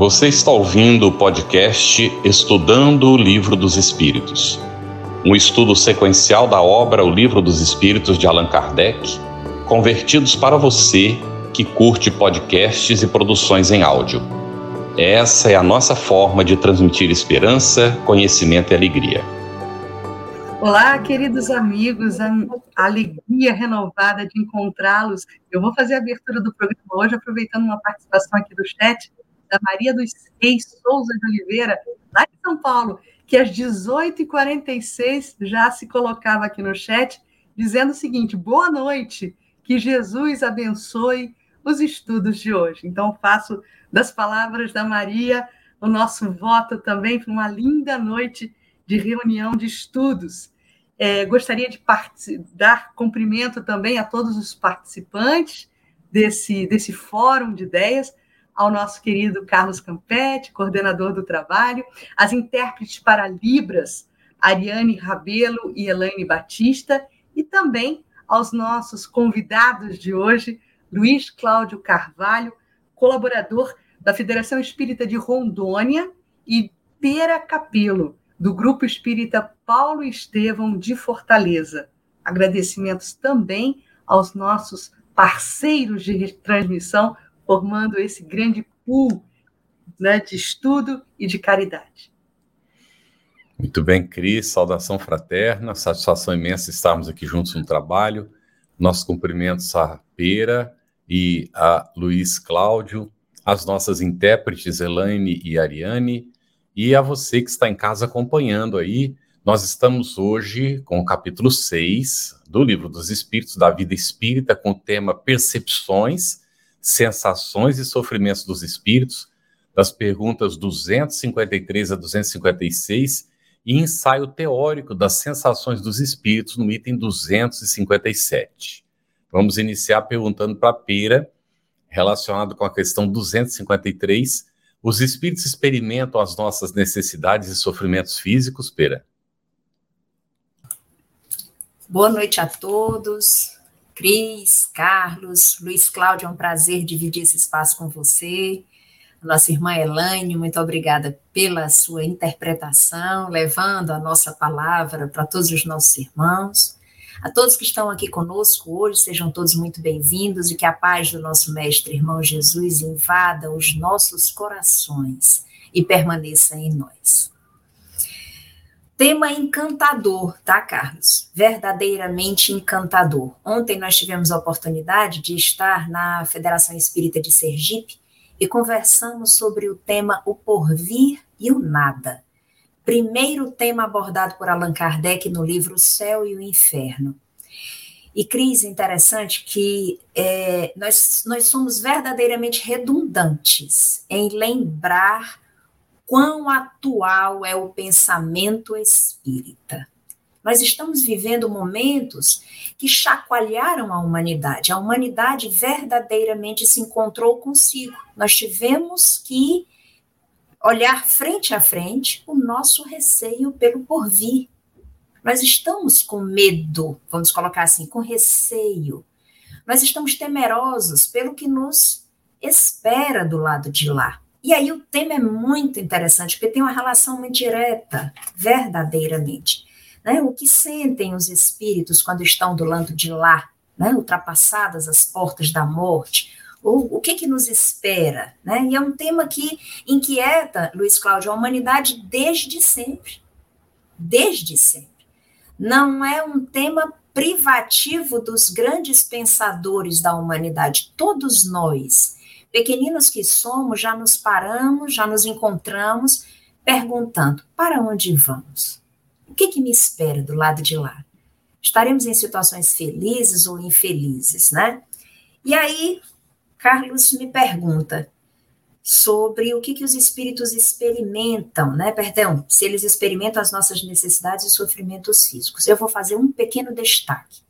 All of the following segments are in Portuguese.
Você está ouvindo o podcast Estudando o Livro dos Espíritos, um estudo sequencial da obra O Livro dos Espíritos de Allan Kardec, convertidos para você que curte podcasts e produções em áudio. Essa é a nossa forma de transmitir esperança, conhecimento e alegria. Olá, queridos amigos, a alegria renovada de encontrá-los. Eu vou fazer a abertura do programa hoje, aproveitando uma participação aqui do chat da Maria dos Reis Souza de Oliveira, lá de São Paulo, que às 18h46 já se colocava aqui no chat, dizendo o seguinte: boa noite, que Jesus abençoe os estudos de hoje. Então, faço das palavras da Maria o nosso voto também para uma linda noite de reunião de estudos. É, gostaria de dar cumprimento também a todos os participantes desse, desse fórum de ideias, ao nosso querido Carlos Campetti, coordenador do trabalho, as intérpretes para Libras, Ariane Rabelo e Elaine Batista, e também aos nossos convidados de hoje, Luiz Cláudio Carvalho, colaborador da Federação Espírita de Rondônia, e Pera Capelo, do Grupo Espírita Paulo Estevão de Fortaleza. Agradecimentos também aos nossos parceiros de transmissão, formando esse grande pool né, de estudo e de caridade. Muito bem, Cris, saudação fraterna, satisfação imensa estarmos aqui juntos no trabalho. Nossos cumprimentos a Pera e a Luiz Cláudio, as nossas intérpretes Elaine e Ariane, e a você que está em casa acompanhando aí. Nós estamos hoje com o capítulo 6 do Livro dos Espíritos, da Vida Espírita, com o tema Percepções Sensações e Sofrimentos dos Espíritos, das perguntas 253 a 256, e ensaio teórico das sensações dos espíritos no item 257. Vamos iniciar perguntando para Pera, relacionado com a questão 253, os espíritos experimentam as nossas necessidades e sofrimentos físicos, Pera? Boa noite a todos. Cris, Carlos, Luiz Cláudio, é um prazer dividir esse espaço com você. Nossa irmã Elaine, muito obrigada pela sua interpretação, levando a nossa palavra para todos os nossos irmãos. A todos que estão aqui conosco hoje, sejam todos muito bem-vindos e que a paz do nosso Mestre Irmão Jesus invada os nossos corações e permaneça em nós. Tema encantador, tá, Carlos? Verdadeiramente encantador. Ontem nós tivemos a oportunidade de estar na Federação Espírita de Sergipe e conversamos sobre o tema o porvir e o nada. Primeiro tema abordado por Allan Kardec no livro O Céu e o Inferno. E, Cris, interessante que é, nós, nós somos verdadeiramente redundantes em lembrar quão atual é o pensamento espírita. Nós estamos vivendo momentos que chacoalharam a humanidade. A humanidade verdadeiramente se encontrou consigo. Nós tivemos que olhar frente a frente o nosso receio pelo porvir. Nós estamos com medo, vamos colocar assim, com receio. Nós estamos temerosos pelo que nos espera do lado de lá. E aí o tema é muito interessante, porque tem uma relação muito direta, verdadeiramente. Né? O que sentem os espíritos quando estão do lado de lá, né? ultrapassadas as portas da morte, o, o que, que nos espera? Né? E é um tema que inquieta, Luiz Cláudio, a humanidade desde sempre. Desde sempre. Não é um tema privativo dos grandes pensadores da humanidade. Todos nós Pequeninos que somos, já nos paramos, já nos encontramos, perguntando: para onde vamos? O que, que me espera do lado de lá? Estaremos em situações felizes ou infelizes, né? E aí, Carlos me pergunta sobre o que, que os espíritos experimentam, né? Perdão, se eles experimentam as nossas necessidades e sofrimentos físicos. Eu vou fazer um pequeno destaque.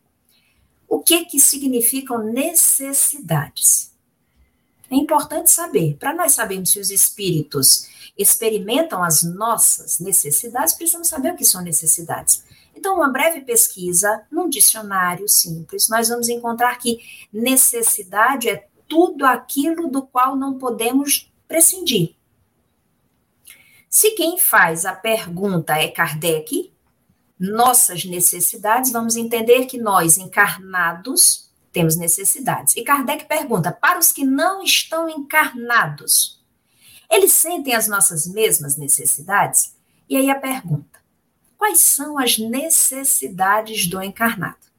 O que que significam necessidades? É importante saber. Para nós sabermos se os espíritos experimentam as nossas necessidades, precisamos saber o que são necessidades. Então, uma breve pesquisa num dicionário simples, nós vamos encontrar que necessidade é tudo aquilo do qual não podemos prescindir. Se quem faz a pergunta é Kardec, nossas necessidades, vamos entender que nós, encarnados, temos necessidades. E Kardec pergunta: para os que não estão encarnados, eles sentem as nossas mesmas necessidades? E aí a pergunta: quais são as necessidades do encarnado?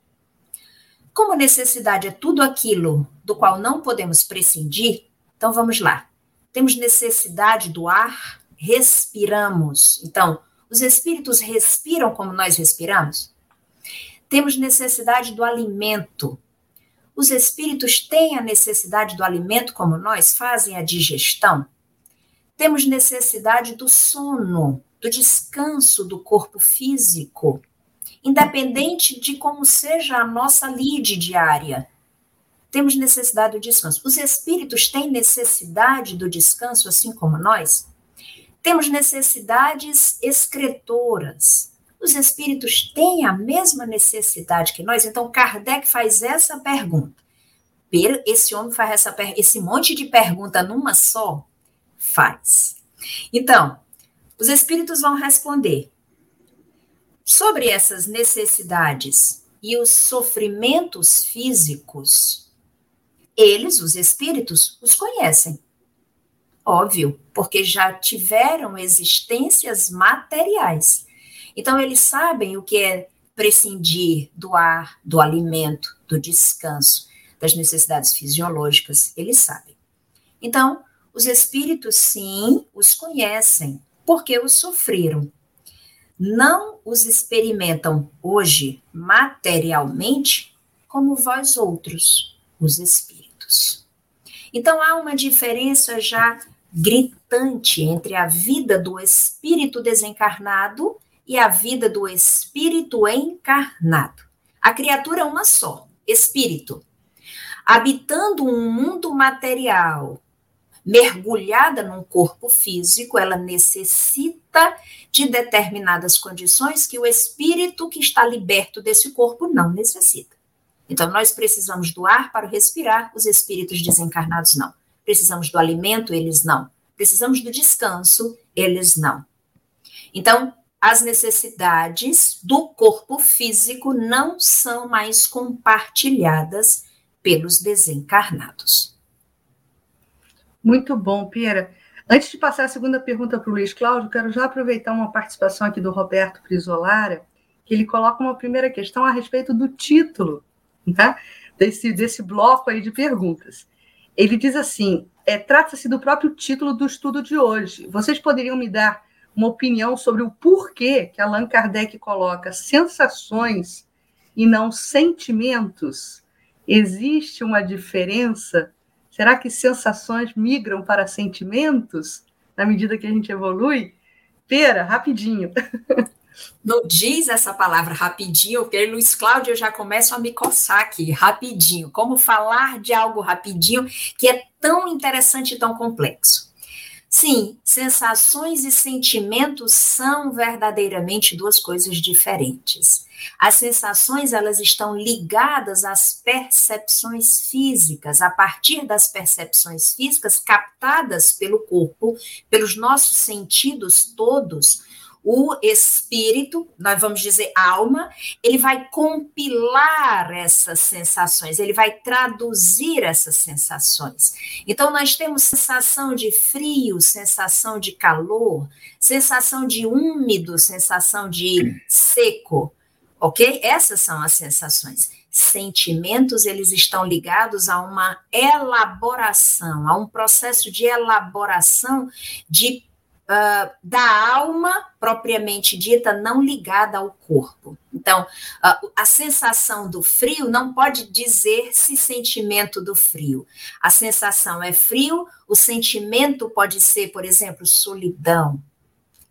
Como necessidade é tudo aquilo do qual não podemos prescindir, então vamos lá. Temos necessidade do ar, respiramos. Então, os espíritos respiram como nós respiramos? Temos necessidade do alimento. Os espíritos têm a necessidade do alimento como nós fazem a digestão? Temos necessidade do sono, do descanso do corpo físico, independente de como seja a nossa lide diária temos necessidade do descanso. Os espíritos têm necessidade do descanso, assim como nós? Temos necessidades excretoras. Os espíritos têm a mesma necessidade que nós? Então, Kardec faz essa pergunta. Esse homem faz essa, esse monte de pergunta numa só? Faz. Então, os espíritos vão responder sobre essas necessidades e os sofrimentos físicos eles, os espíritos, os conhecem. Óbvio, porque já tiveram existências materiais. Então, eles sabem o que é prescindir do ar, do alimento, do descanso, das necessidades fisiológicas, eles sabem. Então, os espíritos, sim, os conhecem, porque os sofreram. Não os experimentam hoje materialmente como vós outros, os espíritos. Então há uma diferença já gritante entre a vida do espírito desencarnado e a vida do espírito encarnado. A criatura é uma só, espírito. Habitando um mundo material, mergulhada num corpo físico, ela necessita de determinadas condições que o espírito que está liberto desse corpo não necessita. Então, nós precisamos do ar para respirar, os espíritos desencarnados não. Precisamos do alimento, eles não. Precisamos do descanso, eles não. Então, as necessidades do corpo físico não são mais compartilhadas pelos desencarnados. Muito bom, Pira. Antes de passar a segunda pergunta para o Luiz Cláudio, quero já aproveitar uma participação aqui do Roberto Prisolara, que ele coloca uma primeira questão a respeito do título né, desse, desse bloco aí de perguntas. Ele diz assim: é, trata-se do próprio título do estudo de hoje. Vocês poderiam me dar uma opinião sobre o porquê que Allan Kardec coloca sensações e não sentimentos? Existe uma diferença? Será que sensações migram para sentimentos na medida que a gente evolui? Pera, rapidinho. Não diz essa palavra rapidinho, porque Luiz Cláudio já começo a me coçar aqui, rapidinho. Como falar de algo rapidinho que é tão interessante e tão complexo. Sim, sensações e sentimentos são verdadeiramente duas coisas diferentes. As sensações, elas estão ligadas às percepções físicas, a partir das percepções físicas captadas pelo corpo, pelos nossos sentidos todos, o espírito, nós vamos dizer alma, ele vai compilar essas sensações, ele vai traduzir essas sensações. Então, nós temos sensação de frio, sensação de calor, sensação de úmido, sensação de seco, ok? Essas são as sensações. Sentimentos, eles estão ligados a uma elaboração, a um processo de elaboração de uh, da alma propriamente dita, não ligada ao corpo. Então, uh, a sensação do frio não pode dizer-se sentimento do frio. A sensação é frio, o sentimento pode ser, por exemplo, solidão,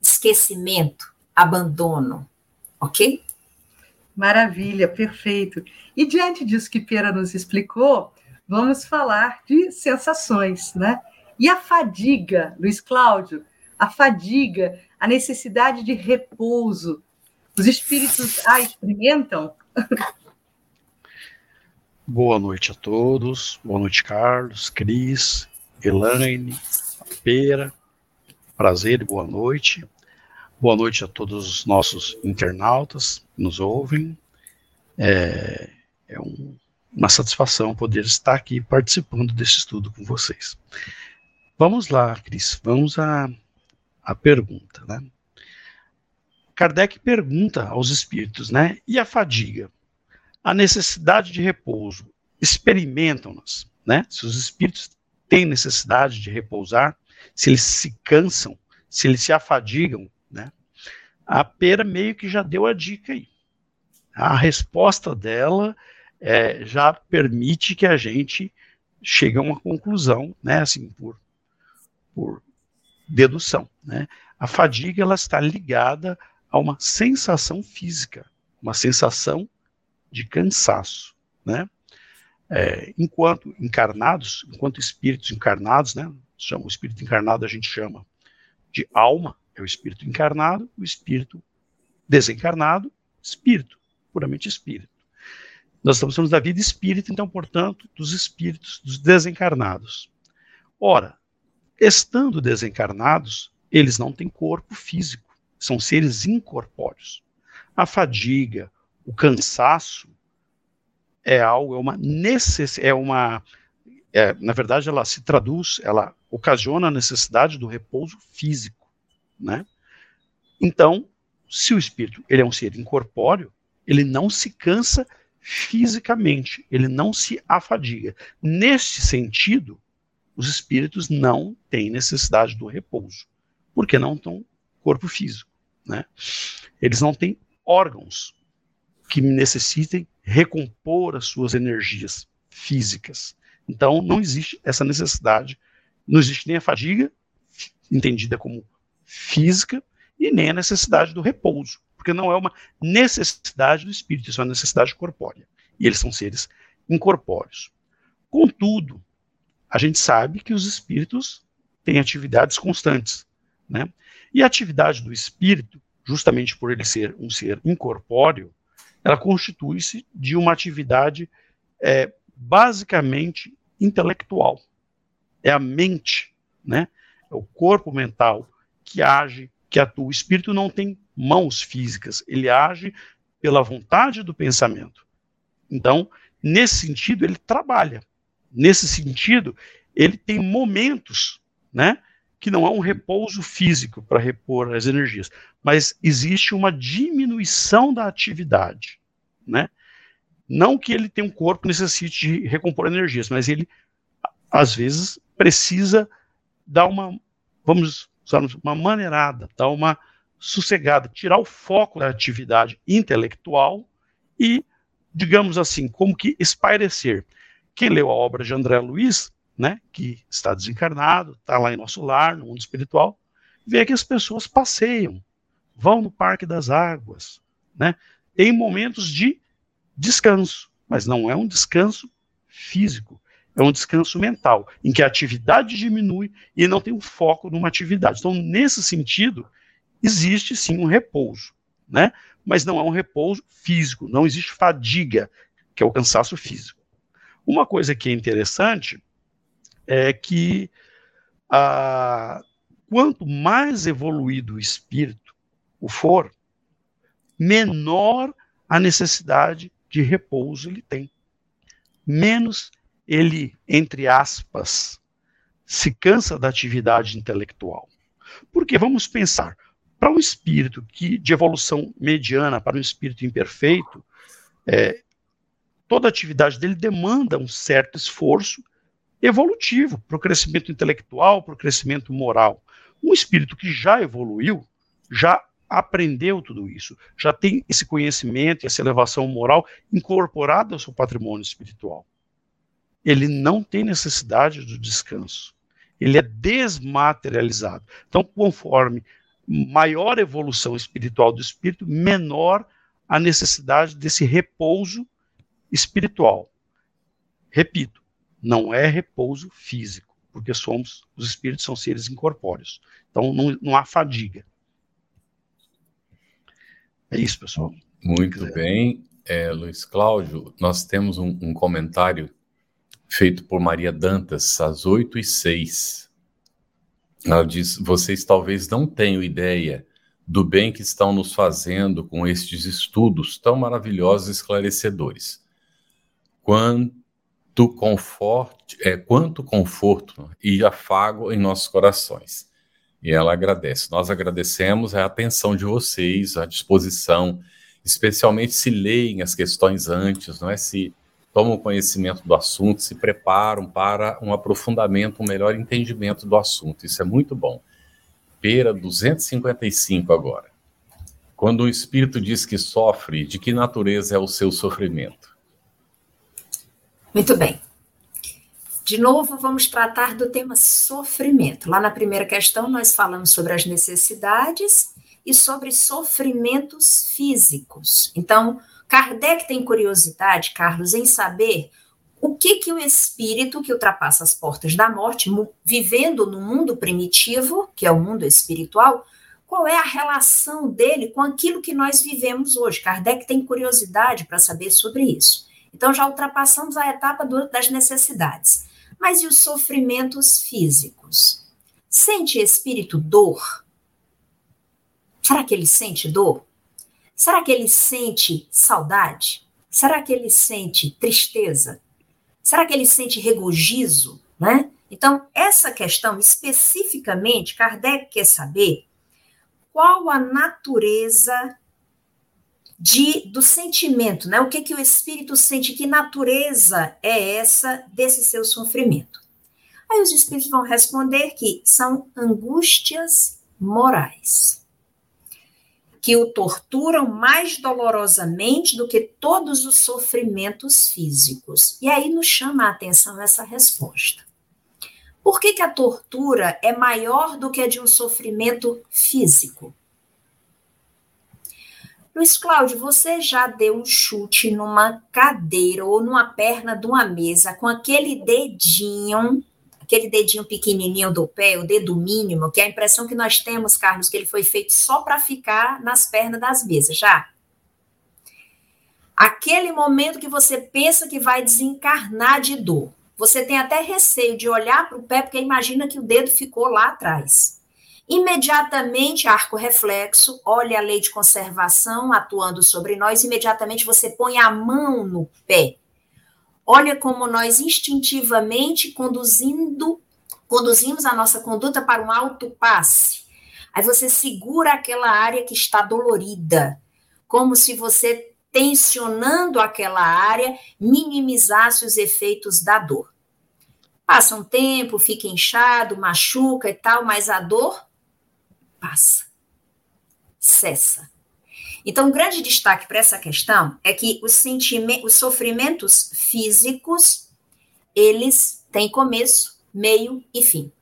esquecimento, abandono, ok? Maravilha, perfeito. E diante disso que Pera nos explicou, vamos falar de sensações, né? E a fadiga, Luiz Cláudio, a fadiga, a necessidade de repouso. Os espíritos a experimentam? Boa noite a todos. Boa noite, Carlos, Cris, Elaine, Pera, prazer e boa noite. Boa noite a todos os nossos internautas que nos ouvem. É, é um, uma satisfação poder estar aqui participando desse estudo com vocês. Vamos lá, Cris, vamos à, à pergunta. Né? Kardec pergunta aos espíritos, né? E a fadiga? A necessidade de repouso, experimentam-nas, né? Se os espíritos têm necessidade de repousar, se eles se cansam, se eles se afadigam, né? A pera meio que já deu a dica aí. A resposta dela é, já permite que a gente chegue a uma conclusão, né? Assim, por, por dedução, né? A fadiga ela está ligada a uma sensação física, uma sensação de cansaço, né? É, enquanto encarnados, enquanto espíritos encarnados, né? O espírito encarnado a gente chama de alma, é o espírito encarnado, o espírito desencarnado, espírito, puramente espírito. Nós estamos falando da vida espírita, então, portanto, dos espíritos, dos desencarnados. Ora, estando desencarnados, eles não têm corpo físico são seres incorpóreos. A fadiga, o cansaço é algo, é uma necessidade, é uma, é, na verdade, ela se traduz, ela ocasiona a necessidade do repouso físico, né? Então, se o espírito ele é um ser incorpóreo, ele não se cansa fisicamente, ele não se afadiga. Neste sentido, os espíritos não têm necessidade do repouso, porque não estão corpo físico. Né? Eles não têm órgãos que necessitem recompor as suas energias físicas. Então, não existe essa necessidade, não existe nem a fadiga, entendida como física, e nem a necessidade do repouso, porque não é uma necessidade do espírito, isso é uma necessidade corpórea. E eles são seres incorpóreos. Contudo, a gente sabe que os espíritos têm atividades constantes. Né? E a atividade do espírito, justamente por ele ser um ser incorpóreo, ela constitui-se de uma atividade é, basicamente intelectual. É a mente, né? é o corpo mental que age, que atua. O espírito não tem mãos físicas, ele age pela vontade do pensamento. Então, nesse sentido, ele trabalha. Nesse sentido, ele tem momentos, né, que não é um repouso físico para repor as energias, mas existe uma diminuição da atividade, né? Não que ele tenha um corpo necessite de recompor energias, mas ele às vezes precisa dar uma, vamos usar uma maneirada, dar uma sossegada, tirar o foco da atividade intelectual e, digamos assim, como que espairecer. Quem leu a obra de André Luiz né, que está desencarnado, está lá em nosso lar, no mundo espiritual, vê que as pessoas passeiam, vão no Parque das Águas, né, tem momentos de descanso, mas não é um descanso físico, é um descanso mental, em que a atividade diminui e não tem um foco numa atividade. Então, nesse sentido, existe sim um repouso, né? Mas não é um repouso físico, não existe fadiga, que é o cansaço físico. Uma coisa que é interessante é que ah, quanto mais evoluído o espírito o for, menor a necessidade de repouso ele tem. Menos ele, entre aspas, se cansa da atividade intelectual. Porque vamos pensar, para um espírito que de evolução mediana, para um espírito imperfeito, é, toda atividade dele demanda um certo esforço evolutivo, para o crescimento intelectual, para o crescimento moral. Um espírito que já evoluiu, já aprendeu tudo isso, já tem esse conhecimento, essa elevação moral incorporada ao seu patrimônio espiritual. Ele não tem necessidade do descanso. Ele é desmaterializado. Então, conforme maior evolução espiritual do espírito, menor a necessidade desse repouso espiritual. Repito, não é repouso físico, porque somos, os espíritos são seres incorpóreos. Então não, não há fadiga. É isso, pessoal. Muito bem. É, Luiz Cláudio, nós temos um, um, comentário feito por Maria Dantas, às 8 e 6. Ela diz: vocês talvez não tenham ideia do bem que estão nos fazendo com estes estudos tão maravilhosos e esclarecedores. Quanto conforto, é, quanto conforto e afago em nossos corações. E ela agradece. Nós agradecemos a atenção de vocês, a disposição, especialmente se leem as questões antes, não é? Se tomam conhecimento do assunto, se preparam para um aprofundamento, um melhor entendimento do assunto. Isso é muito bom. Pera 255 agora. Quando o espírito diz que sofre, de que natureza é o seu sofrimento? Muito bem. De novo, vamos tratar do tema sofrimento. Lá na primeira questão, nós falamos sobre as necessidades e sobre sofrimentos físicos. Então, Kardec tem curiosidade, Carlos, em saber o que que o espírito que ultrapassa as portas da morte, vivendo no mundo primitivo, que é o mundo espiritual, qual é a relação dele com aquilo que nós vivemos hoje? Kardec tem curiosidade para saber sobre isso. Então já ultrapassamos a etapa do, das necessidades. Mas e os sofrimentos físicos? Sente espírito dor? Será que ele sente dor? Será que ele sente saudade? Será que ele sente tristeza? Será que ele sente regozijo? Né? Então, essa questão especificamente, Kardec quer saber qual a natureza de, do sentimento, né? O que, que o espírito sente, que natureza é essa desse seu sofrimento? Aí os espíritos vão responder que são angústias morais que o torturam mais dolorosamente do que todos os sofrimentos físicos. E aí nos chama a atenção essa resposta. Por que, que a tortura é maior do que a de um sofrimento físico? Luiz Cláudio, você já deu um chute numa cadeira ou numa perna de uma mesa com aquele dedinho aquele dedinho pequenininho do pé, o dedo mínimo, que é a impressão que nós temos, Carlos, que ele foi feito só para ficar nas pernas das mesas, já. Aquele momento que você pensa que vai desencarnar de dor. Você tem até receio de olhar para o pé, porque imagina que o dedo ficou lá atrás. Imediatamente, arco reflexo, olha a lei de conservação atuando sobre nós, imediatamente você põe a mão no pé Olha como nós instintivamente conduzindo, conduzimos a nossa conduta para um alto passe. Aí você segura aquela área que está dolorida, como se você tensionando aquela área minimizasse os efeitos da dor. Passa um tempo, fica inchado, machuca e tal, mas a dor passa, cessa. Então, um grande destaque para essa questão é que os, os sofrimentos físicos, eles têm começo, meio e fim.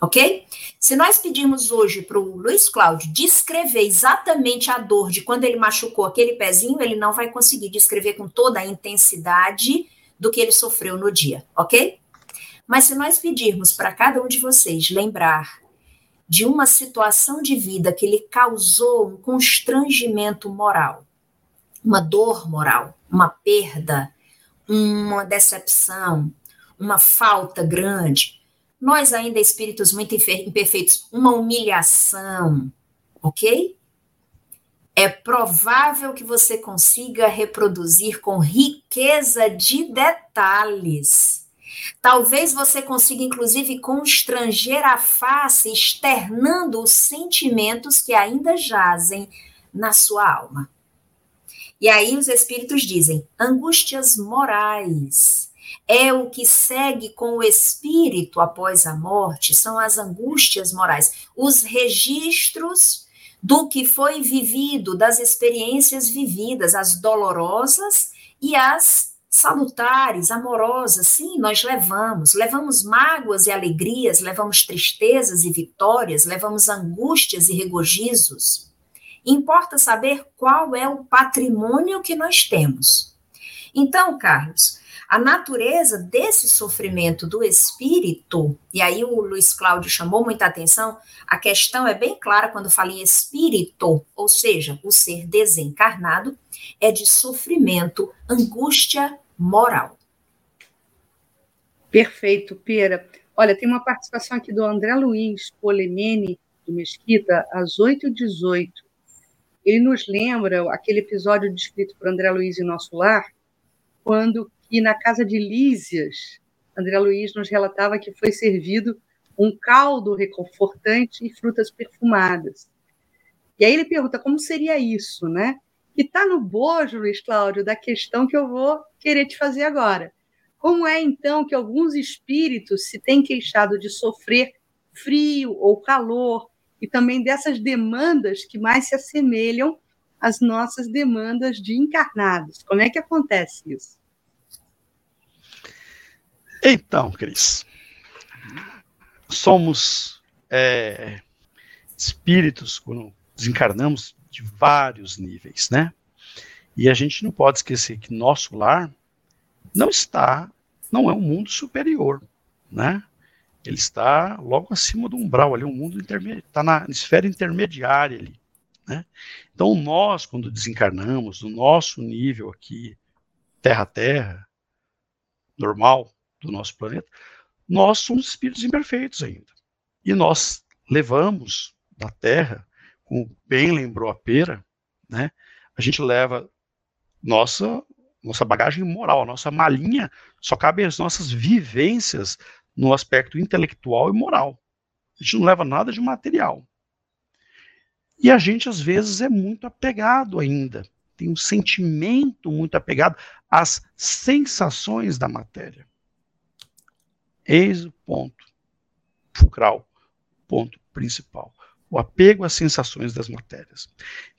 Ok? Se nós pedirmos hoje para o Luiz Cláudio descrever exatamente a dor de quando ele machucou aquele pezinho, ele não vai conseguir descrever com toda a intensidade do que ele sofreu no dia, ok? Mas se nós pedirmos para cada um de vocês lembrar de uma situação de vida que lhe causou um constrangimento moral, uma dor moral, uma perda, uma decepção, uma falta grande. Nós, ainda espíritos muito imperfeitos, uma humilhação, ok? É provável que você consiga reproduzir com riqueza de detalhes Talvez você consiga, inclusive, constranger a face, externando os sentimentos que ainda jazem na sua alma. E aí os espíritos dizem: angústias morais. É o que segue com o espírito após a morte, são as angústias morais, os registros do que foi vivido, das experiências vividas, as dolorosas e as salutares, amorosas, sim, nós levamos. Levamos mágoas e alegrias, levamos tristezas e vitórias, levamos angústias e regozijos. Importa saber qual é o patrimônio que nós temos. Então, Carlos, a natureza desse sofrimento do espírito, e aí o Luiz Cláudio chamou muita atenção, a questão é bem clara quando fala em espírito, ou seja, o ser desencarnado, é de sofrimento, angústia moral. Perfeito, Pera. Olha, tem uma participação aqui do André Luiz Polemene, do Mesquita, às 8h18. Ele nos lembra aquele episódio descrito por André Luiz em Nosso Lar, quando que na casa de Lísias, André Luiz nos relatava que foi servido um caldo reconfortante e frutas perfumadas. E aí ele pergunta como seria isso, né? Que está no bojo, Luiz Cláudio, da questão que eu vou querer te fazer agora. Como é então que alguns espíritos se têm queixado de sofrer frio ou calor e também dessas demandas que mais se assemelham às nossas demandas de encarnados? Como é que acontece isso? Então, Cris, somos é, espíritos, quando desencarnamos, de vários níveis, né? E a gente não pode esquecer que nosso lar não está, não é um mundo superior, né? Ele está logo acima do umbral, ali um mundo intermediário, está na esfera intermediária ali, né? Então nós, quando desencarnamos, no nosso nível aqui, terra-terra, normal, do nosso planeta, nós somos espíritos imperfeitos ainda. E nós levamos da Terra, como bem lembrou a pera, né, a gente leva nossa nossa bagagem moral, a nossa malinha, só cabe as nossas vivências no aspecto intelectual e moral. A gente não leva nada de material. E a gente, às vezes, é muito apegado ainda, tem um sentimento muito apegado às sensações da matéria. Eis o ponto fulcral, ponto principal. O apego às sensações das matérias.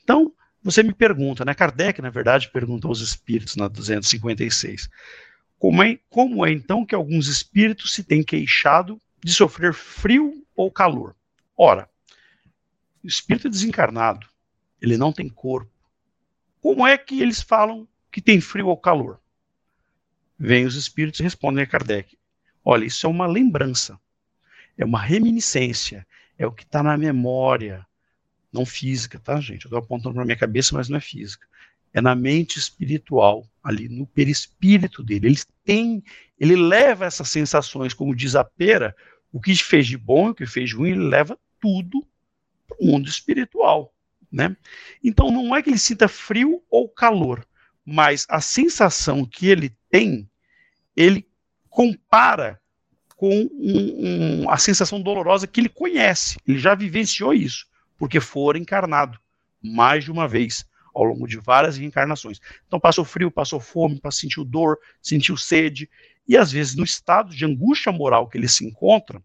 Então, você me pergunta, né? Kardec, na verdade, perguntou aos espíritos na 256. Como é, como é então que alguns espíritos se têm queixado de sofrer frio ou calor? Ora, o espírito é desencarnado, ele não tem corpo. Como é que eles falam que tem frio ou calor? Vêm os espíritos e respondem a Kardec: Olha, isso é uma lembrança, é uma reminiscência, é o que está na memória, não física, tá, gente? Eu estou apontando para minha cabeça, mas não é física. É na mente espiritual, ali no perispírito dele. Ele tem, ele leva essas sensações, como diz a pera, o que fez de bom e o que fez de ruim, ele leva tudo para o mundo espiritual, né? Então não é que ele sinta frio ou calor, mas a sensação que ele tem, ele compara com um, um, a sensação dolorosa que ele conhece. Ele já vivenciou isso, porque for encarnado mais de uma vez ao longo de várias reencarnações. Então passou frio, passou fome, sentiu dor, sentiu sede, e às vezes no estado de angústia moral que ele se encontra,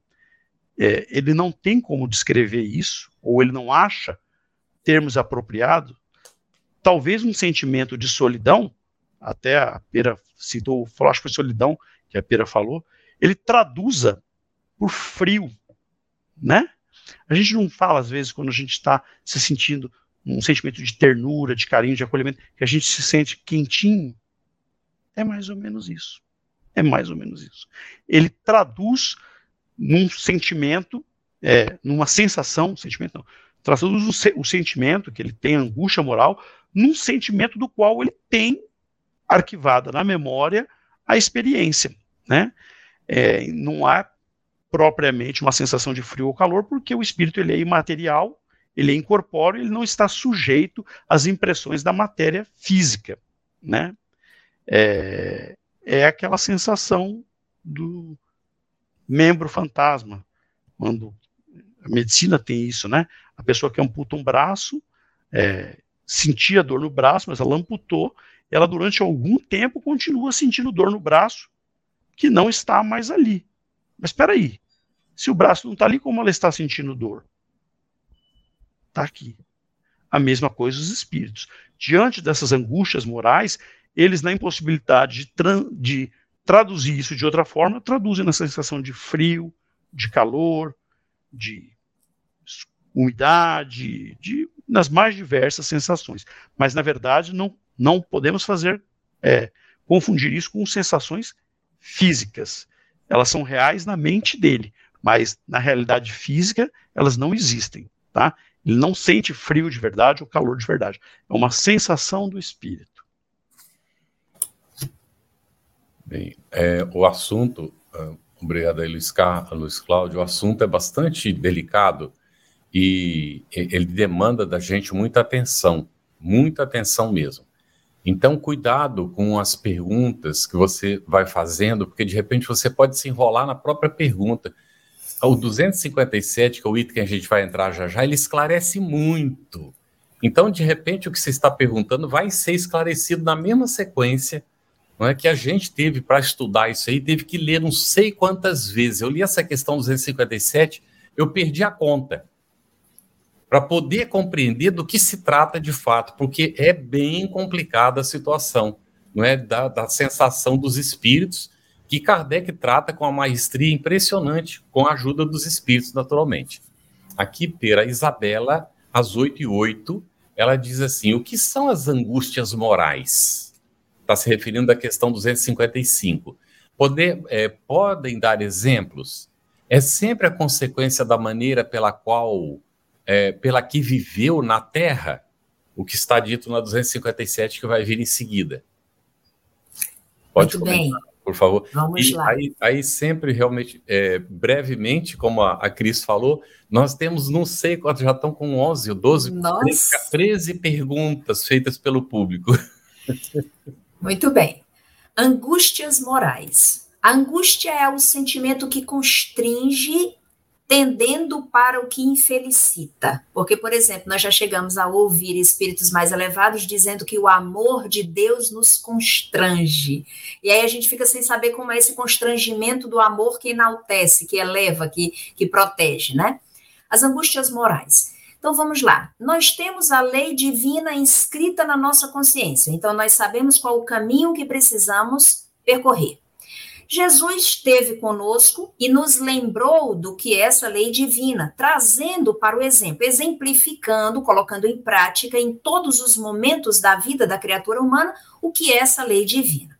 é, ele não tem como descrever isso, ou ele não acha termos apropriados. Talvez um sentimento de solidão, até a Pera citou, acho que foi solidão, que a Pera falou, ele traduza por frio, né? A gente não fala, às vezes, quando a gente está se sentindo um sentimento de ternura, de carinho, de acolhimento, que a gente se sente quentinho. É mais ou menos isso. É mais ou menos isso. Ele traduz num sentimento, é, numa sensação, sentimento não, traduz o, o sentimento que ele tem, angústia moral, num sentimento do qual ele tem arquivada na memória a experiência né? É, não há propriamente uma sensação de frio ou calor, porque o espírito ele é imaterial, ele é incorpóreo, ele não está sujeito às impressões da matéria física, né? É, é aquela sensação do membro fantasma, quando a medicina tem isso, né? A pessoa que amputa um braço, é, sentia dor no braço, mas ela amputou, ela durante algum tempo continua sentindo dor no braço, que não está mais ali. Mas espera aí, se o braço não está ali, como ela está sentindo dor? Está aqui. A mesma coisa os espíritos. Diante dessas angústias morais, eles, na impossibilidade de, tra de traduzir isso de outra forma, traduzem na sensação de frio, de calor, de umidade, de, nas mais diversas sensações. Mas, na verdade, não, não podemos fazer é, confundir isso com sensações físicas. Elas são reais na mente dele, mas na realidade física elas não existem, tá? Ele não sente frio de verdade ou calor de verdade. É uma sensação do espírito. Bem, é, o assunto, uh, Obrigado aí, Luiz. Luiz Cláudio. O assunto é bastante delicado e ele demanda da gente muita atenção, muita atenção mesmo. Então, cuidado com as perguntas que você vai fazendo, porque de repente você pode se enrolar na própria pergunta. O 257, que é o item que a gente vai entrar já já, ele esclarece muito. Então, de repente, o que você está perguntando vai ser esclarecido na mesma sequência não é que a gente teve para estudar isso aí, teve que ler não sei quantas vezes. Eu li essa questão 257, eu perdi a conta para poder compreender do que se trata de fato, porque é bem complicada a situação, não é da, da sensação dos espíritos que Kardec trata com uma maestria impressionante, com a ajuda dos espíritos, naturalmente. Aqui, Pera Isabela, às 8 e 8, ela diz assim: o que são as angústias morais? Está se referindo à questão 255. Poder, é, podem dar exemplos? É sempre a consequência da maneira pela qual é, pela que viveu na Terra, o que está dito na 257 que vai vir em seguida. Pode Muito comentar, bem. por favor. Vamos e lá. Aí, aí sempre, realmente, é, brevemente, como a, a Cris falou, nós temos, não sei quantos, já estão com 11 ou 12, 13, 13 perguntas feitas pelo público. Muito bem. Angústias morais. A angústia é o sentimento que constringe tendendo para o que infelicita. Porque, por exemplo, nós já chegamos a ouvir espíritos mais elevados dizendo que o amor de Deus nos constrange. E aí a gente fica sem saber como é esse constrangimento do amor que enaltece, que eleva, que, que protege, né? As angústias morais. Então vamos lá. Nós temos a lei divina inscrita na nossa consciência. Então nós sabemos qual o caminho que precisamos percorrer. Jesus esteve conosco e nos lembrou do que é essa lei divina, trazendo para o exemplo, exemplificando, colocando em prática em todos os momentos da vida da criatura humana o que é essa lei divina.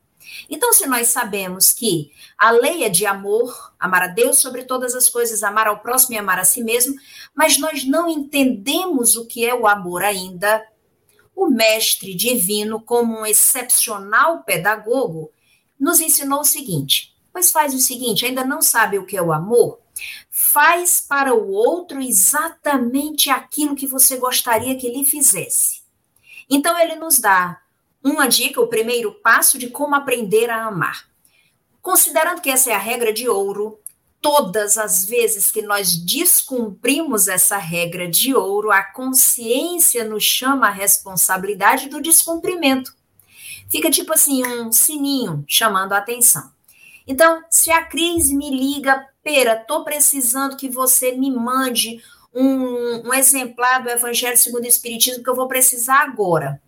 Então, se nós sabemos que a lei é de amor, amar a Deus sobre todas as coisas, amar ao próximo e amar a si mesmo, mas nós não entendemos o que é o amor ainda, o Mestre Divino, como um excepcional pedagogo, nos ensinou o seguinte: pois faz o seguinte, ainda não sabe o que é o amor? Faz para o outro exatamente aquilo que você gostaria que ele fizesse. Então ele nos dá uma dica, o primeiro passo de como aprender a amar. Considerando que essa é a regra de ouro, todas as vezes que nós descumprimos essa regra de ouro, a consciência nos chama a responsabilidade do descumprimento fica tipo assim, um sininho chamando a atenção. Então, se a Cris me liga, Pera, tô precisando que você me mande um, um exemplar do Evangelho segundo o Espiritismo que eu vou precisar agora.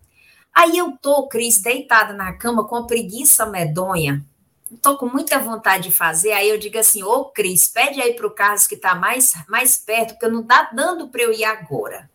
Aí eu tô, Cris, deitada na cama com preguiça medonha. Tô com muita vontade de fazer. Aí eu digo assim: Ô, Cris, pede aí para o Carlos que está mais, mais perto, porque não tá dando para eu ir agora.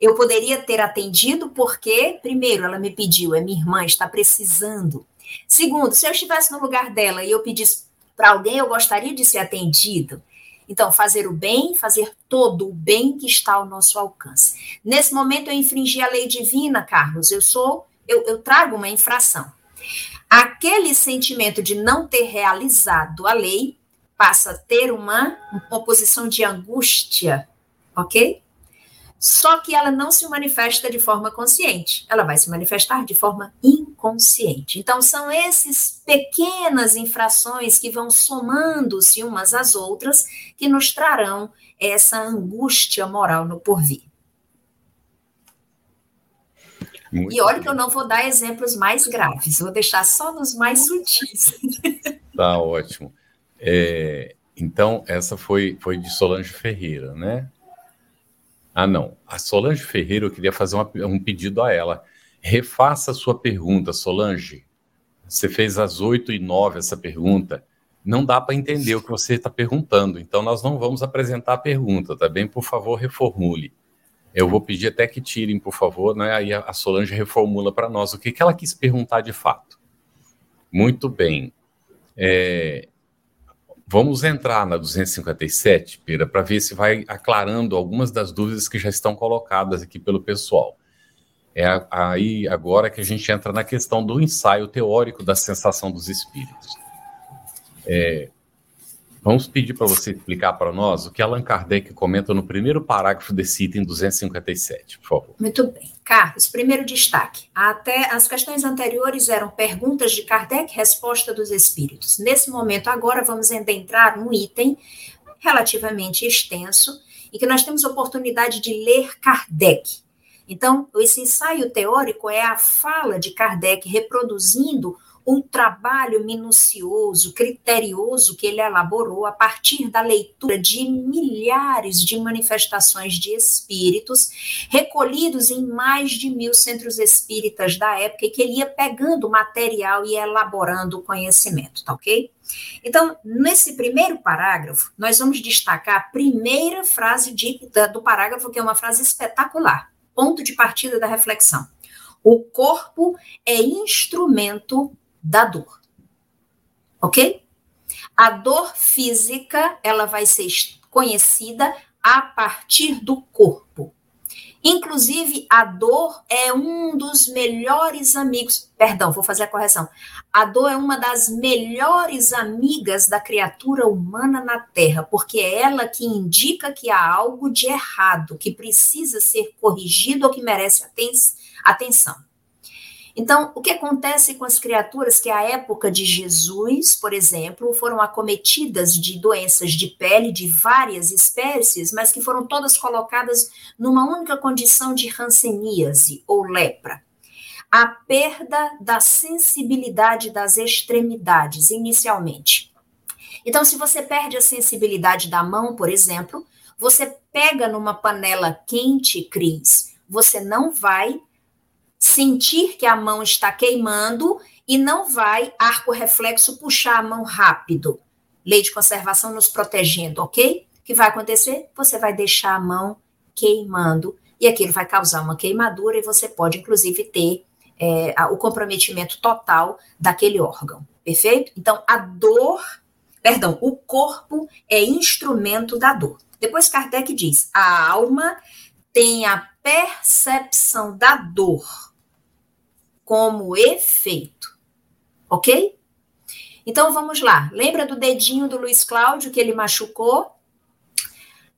Eu poderia ter atendido porque, primeiro, ela me pediu, é minha irmã, está precisando. Segundo, se eu estivesse no lugar dela e eu pedisse para alguém, eu gostaria de ser atendido. Então, fazer o bem, fazer todo o bem que está ao nosso alcance. Nesse momento, eu infringi a lei divina, Carlos. Eu sou, eu, eu trago uma infração. Aquele sentimento de não ter realizado a lei passa a ter uma, uma posição de angústia, ok? Só que ela não se manifesta de forma consciente, ela vai se manifestar de forma inconsciente. Então, são essas pequenas infrações que vão somando-se umas às outras que nos trarão essa angústia moral no porvir. Muito e olha que eu não vou dar exemplos mais graves, vou deixar só nos mais sutis. Tá ótimo. É, então, essa foi, foi de Solange Ferreira, né? Ah, não. A Solange Ferreira, eu queria fazer uma, um pedido a ela. Refaça a sua pergunta, Solange. Você fez às 8 e 9 essa pergunta. Não dá para entender o que você está perguntando. Então, nós não vamos apresentar a pergunta, tá bem? Por favor, reformule. Eu vou pedir até que tirem, por favor, né? aí a Solange reformula para nós o que, que ela quis perguntar de fato. Muito bem. É, Vamos entrar na 257, Pira, para ver se vai aclarando algumas das dúvidas que já estão colocadas aqui pelo pessoal. É aí agora que a gente entra na questão do ensaio teórico da sensação dos espíritos. É, Vamos pedir para você explicar para nós o que Allan Kardec comenta no primeiro parágrafo desse item 257, por favor. Muito bem. Carlos, primeiro destaque. Até as questões anteriores eram perguntas de Kardec, resposta dos espíritos. Nesse momento, agora, vamos entrar num item relativamente extenso e que nós temos oportunidade de ler Kardec. Então, esse ensaio teórico é a fala de Kardec reproduzindo um trabalho minucioso, criterioso que ele elaborou a partir da leitura de milhares de manifestações de espíritos recolhidos em mais de mil centros espíritas da época e que ele ia pegando material e elaborando o conhecimento, tá ok? Então, nesse primeiro parágrafo, nós vamos destacar a primeira frase de, do parágrafo, que é uma frase espetacular, ponto de partida da reflexão. O corpo é instrumento da dor. Ok? A dor física, ela vai ser conhecida a partir do corpo. Inclusive, a dor é um dos melhores amigos. Perdão, vou fazer a correção. A dor é uma das melhores amigas da criatura humana na Terra, porque é ela que indica que há algo de errado, que precisa ser corrigido ou que merece atenção. Então, o que acontece com as criaturas que, à época de Jesus, por exemplo, foram acometidas de doenças de pele de várias espécies, mas que foram todas colocadas numa única condição de ranceníase ou lepra? A perda da sensibilidade das extremidades, inicialmente. Então, se você perde a sensibilidade da mão, por exemplo, você pega numa panela quente, Cris, você não vai sentir que a mão está queimando e não vai, arco reflexo, puxar a mão rápido. Lei de conservação nos protegendo, ok? O que vai acontecer? Você vai deixar a mão queimando e aquilo vai causar uma queimadura e você pode, inclusive, ter é, o comprometimento total daquele órgão, perfeito? Então, a dor, perdão, o corpo é instrumento da dor. Depois Kardec diz: a alma tem a percepção da dor como efeito. Ok? Então vamos lá. Lembra do dedinho do Luiz Cláudio que ele machucou?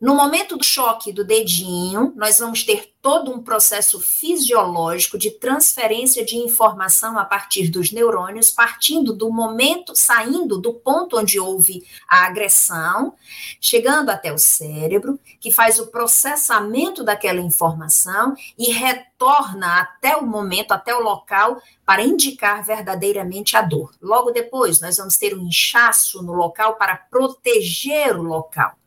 No momento do choque do dedinho, nós vamos ter todo um processo fisiológico de transferência de informação a partir dos neurônios, partindo do momento, saindo do ponto onde houve a agressão, chegando até o cérebro, que faz o processamento daquela informação e retorna até o momento, até o local, para indicar verdadeiramente a dor. Logo depois, nós vamos ter um inchaço no local para proteger o local.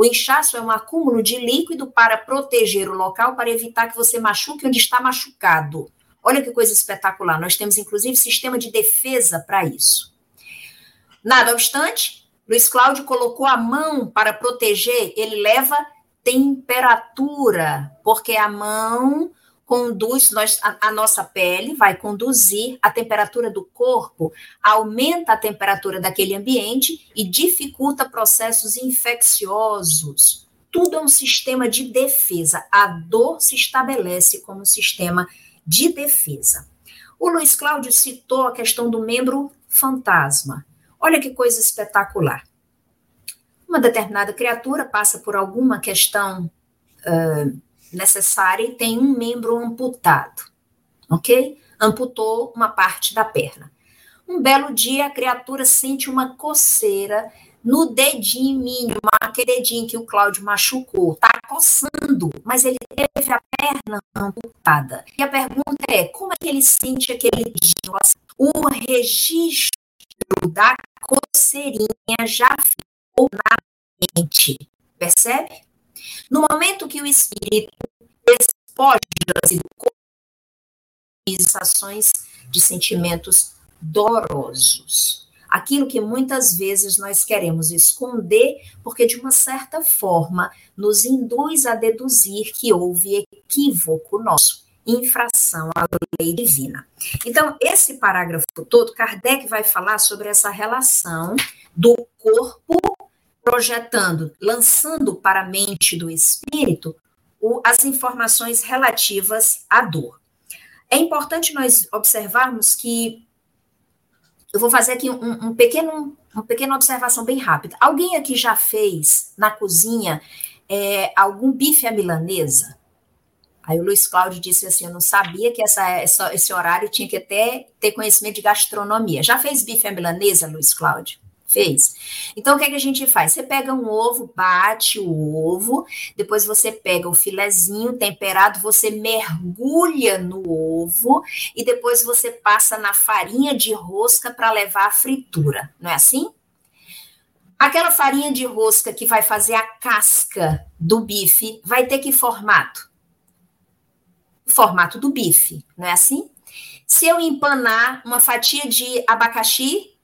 O inchaço é um acúmulo de líquido para proteger o local, para evitar que você machuque onde está machucado. Olha que coisa espetacular. Nós temos, inclusive, sistema de defesa para isso. Nada obstante, Luiz Cláudio colocou a mão para proteger, ele leva temperatura, porque a mão conduz, nós, a, a, nossa pele vai conduzir a temperatura do corpo, aumenta a temperatura daquele ambiente e dificulta processos infecciosos. Tudo é um sistema de defesa. A dor se estabelece como sistema de defesa. O Luiz Cláudio citou a questão do membro fantasma. Olha que coisa espetacular. Uma determinada criatura passa por alguma questão uh, necessária e tem um membro amputado, ok? Amputou uma parte da perna. Um belo dia, a criatura sente uma coceira no dedinho mínimo, aquele dedinho que o Cláudio machucou. Tá coçando, mas ele teve a perna amputada. E a pergunta é: como é que ele sente aquele dedinho? O registro da coceirinha já ficou na mente. Percebe? No momento que o espírito despoja-se do sensações de sentimentos dolorosos. Aquilo que muitas vezes nós queremos esconder, porque de uma certa forma nos induz a deduzir que houve equívoco nosso, infração à lei divina. Então, esse parágrafo todo, Kardec vai falar sobre essa relação do corpo projetando, lançando para a mente do espírito o, as informações relativas à dor. É importante nós observarmos que eu vou fazer aqui um, um pequeno Uma pequena observação bem rápida. Alguém aqui já fez na cozinha é, algum bife à milanesa? Aí o Luiz Cláudio disse assim: Eu não sabia que essa, essa, esse horário tinha que até ter conhecimento de gastronomia. Já fez bife à milanesa, Luiz Cláudio? Fez. Então, o que, é que a gente faz? Você pega um ovo, bate o ovo, depois você pega o filezinho temperado, você mergulha no ovo e depois você passa na farinha de rosca para levar à fritura. Não é assim? Aquela farinha de rosca que vai fazer a casca do bife vai ter que formato? O formato do bife, não é assim? Se eu empanar uma fatia de abacaxi,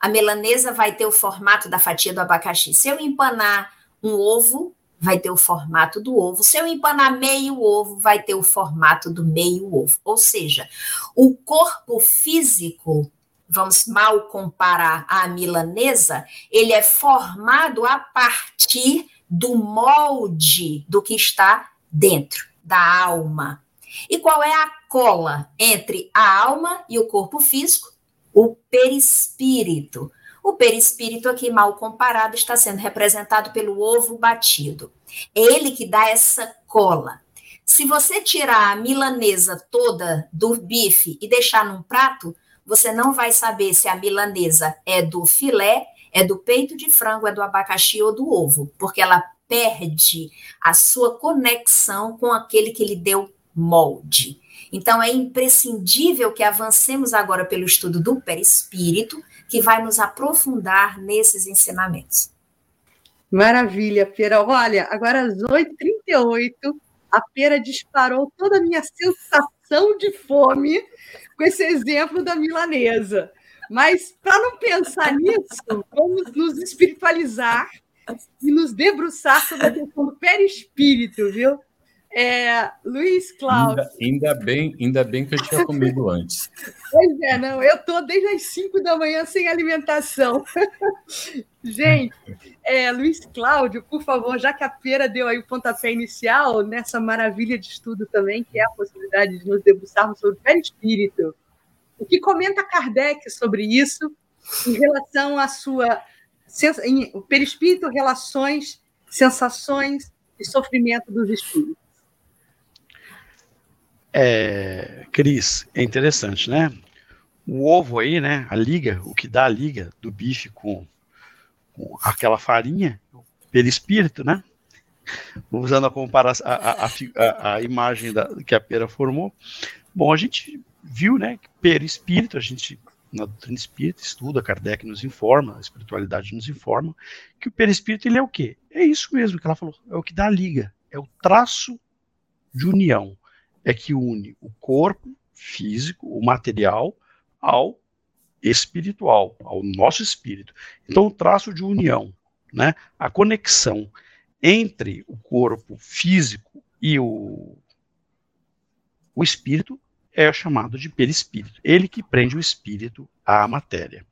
a melanesa vai ter o formato da fatia do abacaxi. Se eu empanar um ovo, vai ter o formato do ovo. Se eu empanar meio ovo, vai ter o formato do meio ovo. Ou seja, o corpo físico, vamos mal comparar à milanesa, ele é formado a partir do molde do que está dentro da alma. E qual é a cola entre a alma e o corpo físico? O perispírito. O perispírito aqui, mal comparado, está sendo representado pelo ovo batido. É ele que dá essa cola. Se você tirar a milanesa toda do bife e deixar num prato, você não vai saber se a milanesa é do filé, é do peito de frango, é do abacaxi ou do ovo, porque ela perde a sua conexão com aquele que lhe deu molde. Então, é imprescindível que avancemos agora pelo estudo do perispírito, que vai nos aprofundar nesses ensinamentos. Maravilha, Pera. Olha, agora às 8h38, a Pera disparou toda a minha sensação de fome com esse exemplo da milanesa. Mas, para não pensar nisso, vamos nos espiritualizar e nos debruçar sobre a questão do perispírito, viu? É, Luiz Cláudio. Ainda, ainda, bem, ainda bem que eu tinha comido antes. Pois é, não, eu estou desde as 5 da manhã sem alimentação. Gente, é, Luiz Cláudio, por favor, já que a feira deu aí o pontapé inicial nessa maravilha de estudo também, que é a possibilidade de nos debruçarmos sobre o perispírito, o que comenta Kardec sobre isso em relação à sua em, perispírito, relações, sensações e sofrimento dos espíritos? É, Cris, é interessante, né? O ovo aí, né? A liga, o que dá a liga do bife com, com aquela farinha, perispírito, né? Usando a comparação, a, a, a, imagem da, que a pera formou. Bom, a gente viu, né? Perispírito, a gente na doutrina espírita estuda, Kardec nos informa, a espiritualidade nos informa, que o perispírito ele é o quê? É isso mesmo que ela falou, é o que dá a liga, é o traço de união é que une o corpo físico, o material, ao espiritual, ao nosso espírito. Então, o traço de união, né, a conexão entre o corpo físico e o, o espírito é chamado de perispírito. Ele que prende o espírito à matéria.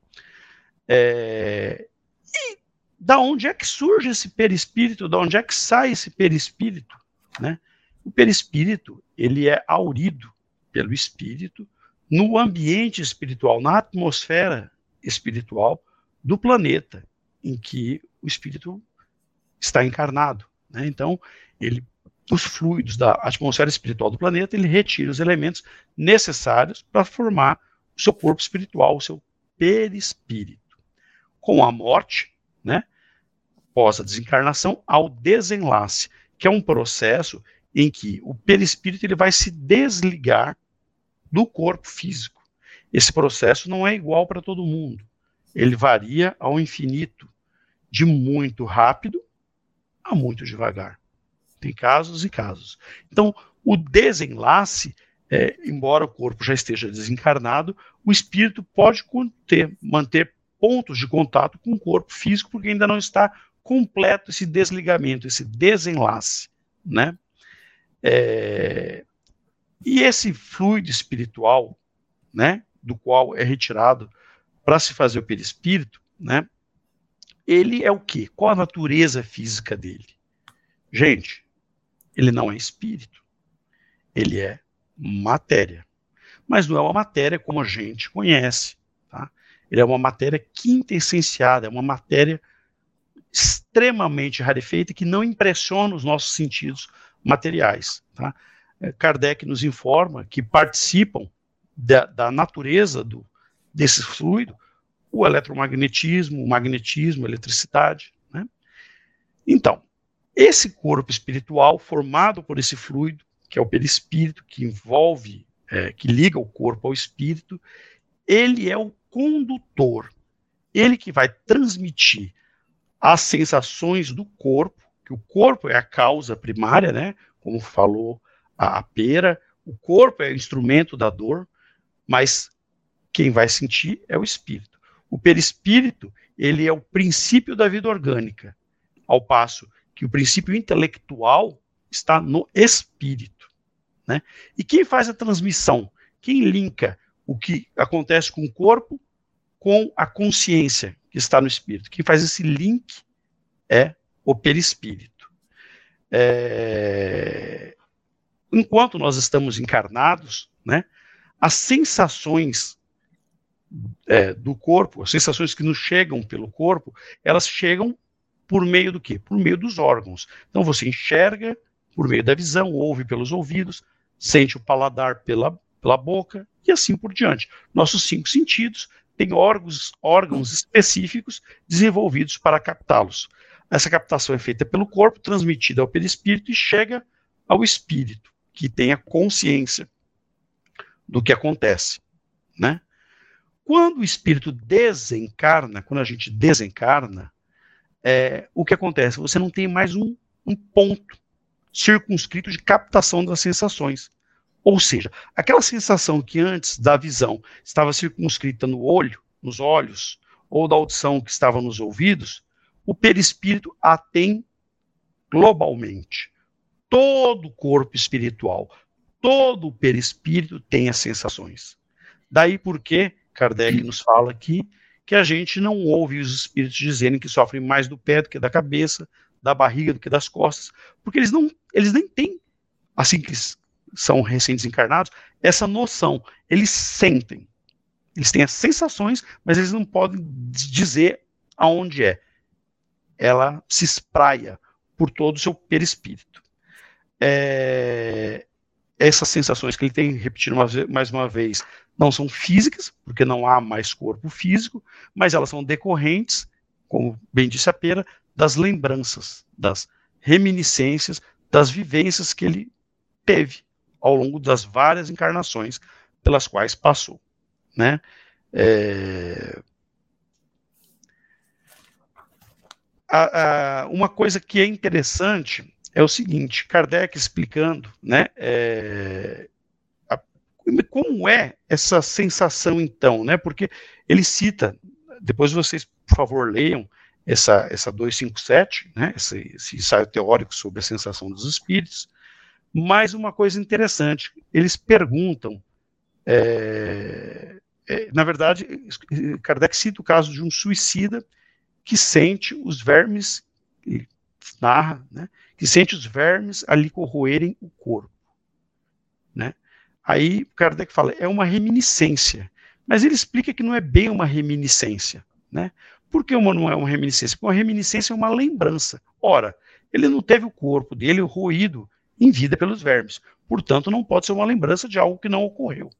É, e da onde é que surge esse perispírito? Da onde é que sai esse perispírito? Né? O perispírito, ele é aurido pelo espírito no ambiente espiritual, na atmosfera espiritual do planeta em que o espírito está encarnado. Né? Então, ele, os fluidos da atmosfera espiritual do planeta, ele retira os elementos necessários para formar o seu corpo espiritual, o seu perispírito. Com a morte, né, após a desencarnação, ao desenlace, que é um processo em que o perispírito ele vai se desligar do corpo físico. Esse processo não é igual para todo mundo. Ele varia ao infinito, de muito rápido a muito devagar. Tem casos e casos. Então, o desenlace, é, embora o corpo já esteja desencarnado, o espírito pode conter, manter pontos de contato com o corpo físico, porque ainda não está completo esse desligamento, esse desenlace, né? É, e esse fluido espiritual, né, do qual é retirado para se fazer o perispírito, né, ele é o quê? Qual a natureza física dele? Gente, ele não é espírito, ele é matéria. Mas não é uma matéria como a gente conhece, tá? Ele é uma matéria quintessenciada, é uma matéria extremamente rarefeita que não impressiona os nossos sentidos materiais. Tá? É, Kardec nos informa que participam da, da natureza do, desse fluido o eletromagnetismo, o magnetismo, a eletricidade. Né? Então, esse corpo espiritual formado por esse fluido, que é o perispírito, que envolve, é, que liga o corpo ao espírito, ele é o condutor, ele que vai transmitir as sensações do corpo, que o corpo é a causa primária, né? Como falou a, a pera, o corpo é o instrumento da dor, mas quem vai sentir é o espírito. O perispírito, ele é o princípio da vida orgânica, ao passo que o princípio intelectual está no espírito. Né? E quem faz a transmissão? Quem linka o que acontece com o corpo com a consciência que está no espírito? Quem faz esse link é o perispírito. É... Enquanto nós estamos encarnados, né, as sensações é, do corpo, as sensações que nos chegam pelo corpo, elas chegam por meio do quê? Por meio dos órgãos. Então você enxerga por meio da visão, ouve pelos ouvidos, sente o paladar pela, pela boca e assim por diante. Nossos cinco sentidos têm órgãos, órgãos específicos desenvolvidos para captá-los. Essa captação é feita pelo corpo, transmitida ao perispírito e chega ao espírito, que tem a consciência do que acontece, né? Quando o espírito desencarna, quando a gente desencarna, é, o que acontece? Você não tem mais um, um ponto circunscrito de captação das sensações. Ou seja, aquela sensação que antes da visão estava circunscrita no olho, nos olhos, ou da audição que estava nos ouvidos, o perispírito a tem globalmente. Todo o corpo espiritual, todo o perispírito tem as sensações. Daí porque Kardec nos fala aqui que a gente não ouve os espíritos dizerem que sofrem mais do pé do que da cabeça, da barriga do que das costas, porque eles não, eles nem têm, assim que são recém-desencarnados, essa noção. Eles sentem, eles têm as sensações, mas eles não podem dizer aonde é. Ela se espraia por todo o seu perispírito. É, essas sensações que ele tem, repetindo mais uma vez, não são físicas, porque não há mais corpo físico, mas elas são decorrentes, como bem disse a Pera, das lembranças, das reminiscências, das vivências que ele teve ao longo das várias encarnações pelas quais passou, né? É... A, a, uma coisa que é interessante é o seguinte, Kardec explicando, né, é, a, como é essa sensação então, né, porque ele cita, depois vocês, por favor, leiam essa, essa 257, né, esse, esse ensaio teórico sobre a sensação dos espíritos, mais uma coisa interessante, eles perguntam, é, é, na verdade, Kardec cita o caso de um suicida que sente os vermes, narra, né, que sente os vermes ali corroerem o corpo. Né? Aí Kardec fala, é uma reminiscência. Mas ele explica que não é bem uma reminiscência. Né? Por que uma não é uma reminiscência? Porque uma reminiscência é uma lembrança. Ora, ele não teve o corpo dele roído em vida pelos vermes. Portanto, não pode ser uma lembrança de algo que não ocorreu.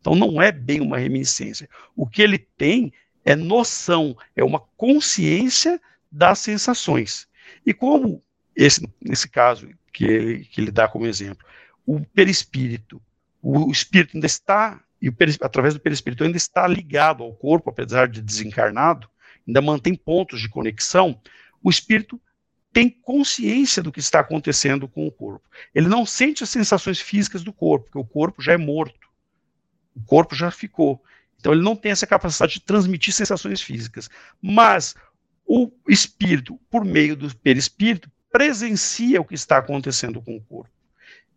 Então, não é bem uma reminiscência. O que ele tem é noção, é uma consciência das sensações. E como esse, nesse caso que ele, que ele dá como exemplo, o perispírito, o espírito ainda está, e o através do perispírito ainda está ligado ao corpo, apesar de desencarnado, ainda mantém pontos de conexão, o espírito tem consciência do que está acontecendo com o corpo. Ele não sente as sensações físicas do corpo, porque o corpo já é morto. O corpo já ficou. Então ele não tem essa capacidade de transmitir sensações físicas. Mas o espírito, por meio do perispírito, presencia o que está acontecendo com o corpo.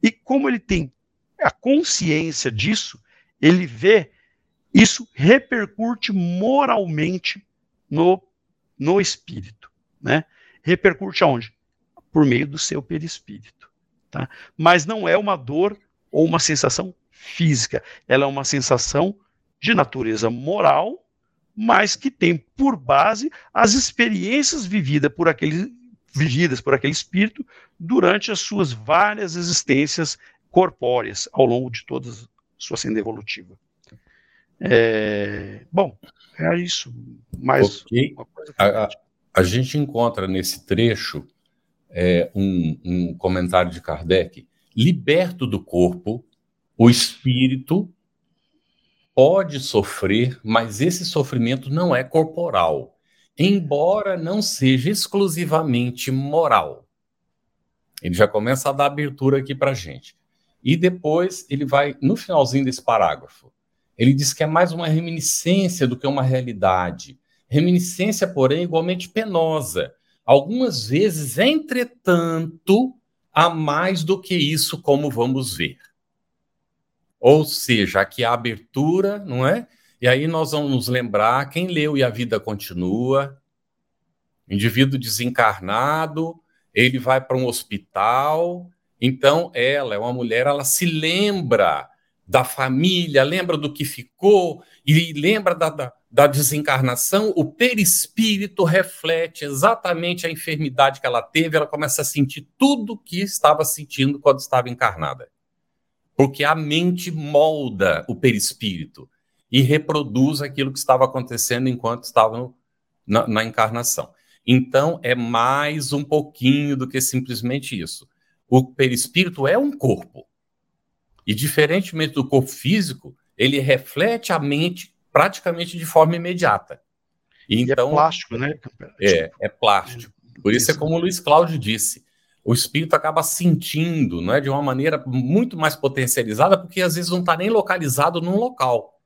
E como ele tem a consciência disso, ele vê isso repercute moralmente no, no espírito, né? Repercute aonde? Por meio do seu perispírito, tá? Mas não é uma dor ou uma sensação física, ela é uma sensação de natureza moral, mas que tem por base as experiências vividas por aquele, vividas por aquele espírito durante as suas várias existências corpóreas ao longo de toda a sua senda evolutiva. É, bom, é isso. Mais okay. a, a, a, gente encontra nesse trecho é, um, um comentário de Kardec: liberto do corpo, o espírito pode sofrer, mas esse sofrimento não é corporal, embora não seja exclusivamente moral. Ele já começa a dar abertura aqui para gente. E depois ele vai, no finalzinho desse parágrafo, ele diz que é mais uma reminiscência do que uma realidade. Reminiscência, porém, igualmente penosa. Algumas vezes, entretanto, há mais do que isso, como vamos ver. Ou seja, aqui a abertura, não é? E aí nós vamos nos lembrar quem leu e a vida continua. Indivíduo desencarnado, ele vai para um hospital. Então ela é uma mulher, ela se lembra da família, lembra do que ficou e lembra da, da, da desencarnação. O perispírito reflete exatamente a enfermidade que ela teve. Ela começa a sentir tudo o que estava sentindo quando estava encarnada porque a mente molda o perispírito e reproduz aquilo que estava acontecendo enquanto estava no, na, na encarnação. Então, é mais um pouquinho do que simplesmente isso. O perispírito é um corpo. E, diferentemente do corpo físico, ele reflete a mente praticamente de forma imediata. E, então, e é plástico, né? É, é plástico. Por isso, é como o Luiz Cláudio disse: o espírito acaba sentindo, não é, de uma maneira muito mais potencializada, porque às vezes não está nem localizado num local.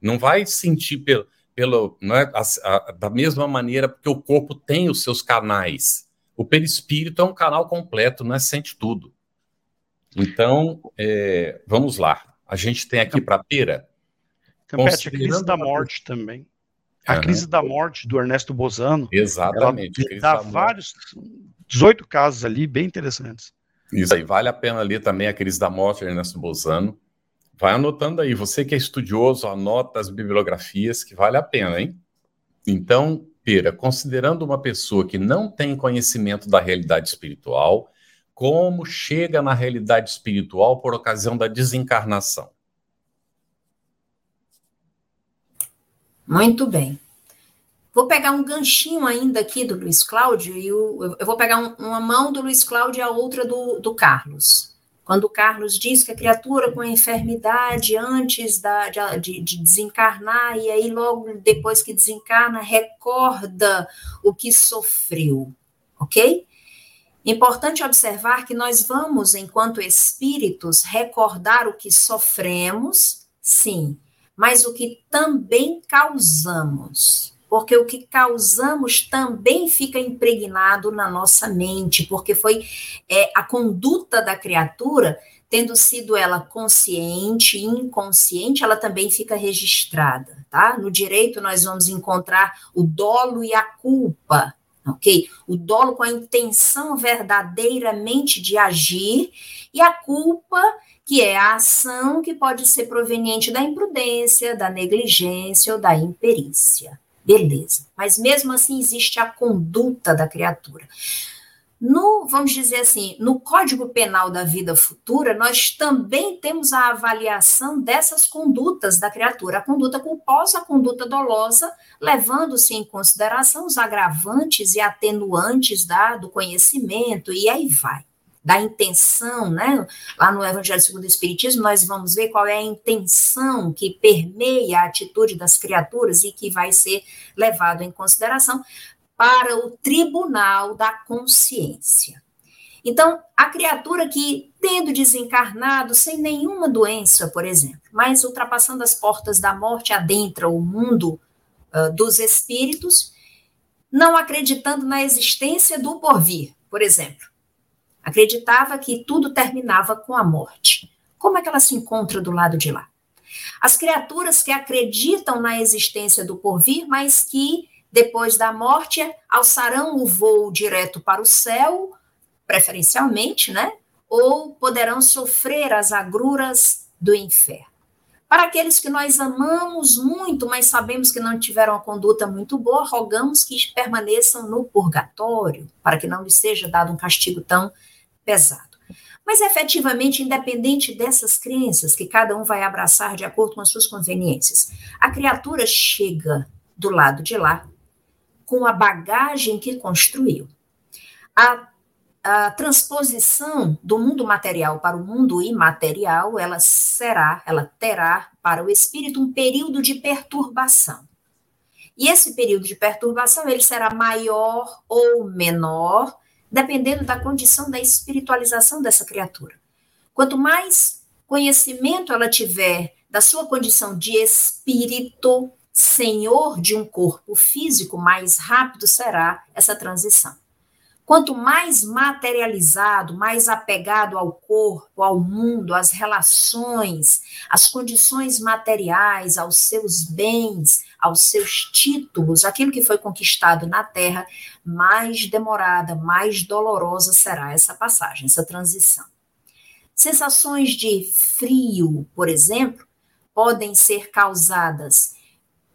Não vai sentir pelo, pelo não é, a, a, da mesma maneira, porque o corpo tem os seus canais. O perispírito é um canal completo, não é sente tudo. Então, é, vamos lá. A gente tem aqui para a pera. Campete, a crise da morte também. A uhum. crise da morte do Ernesto Bozano. Exatamente. Ela dá vários, 18 casos ali bem interessantes. Isso aí, vale a pena ler também a crise da morte de Ernesto Bozano. Vai anotando aí, você que é estudioso, anota as bibliografias, que vale a pena, hein? Então, Pera, considerando uma pessoa que não tem conhecimento da realidade espiritual, como chega na realidade espiritual por ocasião da desencarnação? Muito bem. Vou pegar um ganchinho ainda aqui do Luiz Cláudio, e o, eu vou pegar um, uma mão do Luiz Cláudio e a outra do, do Carlos. Quando o Carlos diz que a criatura com a enfermidade antes da, de, de, desencarnar, e aí logo depois que desencarna, recorda o que sofreu, ok? Importante observar que nós vamos, enquanto espíritos, recordar o que sofremos, sim, mas o que também causamos porque o que causamos também fica impregnado na nossa mente, porque foi é, a conduta da criatura, tendo sido ela consciente, inconsciente, ela também fica registrada, tá? No direito nós vamos encontrar o dolo e a culpa, ok? O dolo com a intenção verdadeiramente de agir e a culpa que é a ação que pode ser proveniente da imprudência, da negligência ou da imperícia. Beleza. Mas mesmo assim existe a conduta da criatura. No, vamos dizer assim, no Código Penal da Vida Futura, nós também temos a avaliação dessas condutas da criatura, a conduta culposa, a conduta dolosa, levando-se em consideração os agravantes e atenuantes da, do conhecimento, e aí vai da intenção, né? Lá no Evangelho segundo o Espiritismo, nós vamos ver qual é a intenção que permeia a atitude das criaturas e que vai ser levado em consideração para o tribunal da consciência. Então, a criatura que, tendo desencarnado sem nenhuma doença, por exemplo, mas ultrapassando as portas da morte, adentra o mundo uh, dos espíritos, não acreditando na existência do porvir, por exemplo Acreditava que tudo terminava com a morte. Como é que ela se encontra do lado de lá? As criaturas que acreditam na existência do porvir, mas que depois da morte alçarão o voo direto para o céu, preferencialmente, né? Ou poderão sofrer as agruras do inferno. Para aqueles que nós amamos muito, mas sabemos que não tiveram uma conduta muito boa, rogamos que permaneçam no purgatório, para que não lhes seja dado um castigo tão pesado. Mas efetivamente, independente dessas crenças que cada um vai abraçar de acordo com as suas conveniências, a criatura chega do lado de lá com a bagagem que construiu. A a transposição do mundo material para o mundo imaterial, ela será, ela terá para o espírito um período de perturbação. E esse período de perturbação, ele será maior ou menor, dependendo da condição da espiritualização dessa criatura. Quanto mais conhecimento ela tiver da sua condição de espírito, senhor de um corpo físico, mais rápido será essa transição. Quanto mais materializado, mais apegado ao corpo, ao mundo, às relações, às condições materiais, aos seus bens, aos seus títulos, aquilo que foi conquistado na terra, mais demorada, mais dolorosa será essa passagem, essa transição. Sensações de frio, por exemplo, podem ser causadas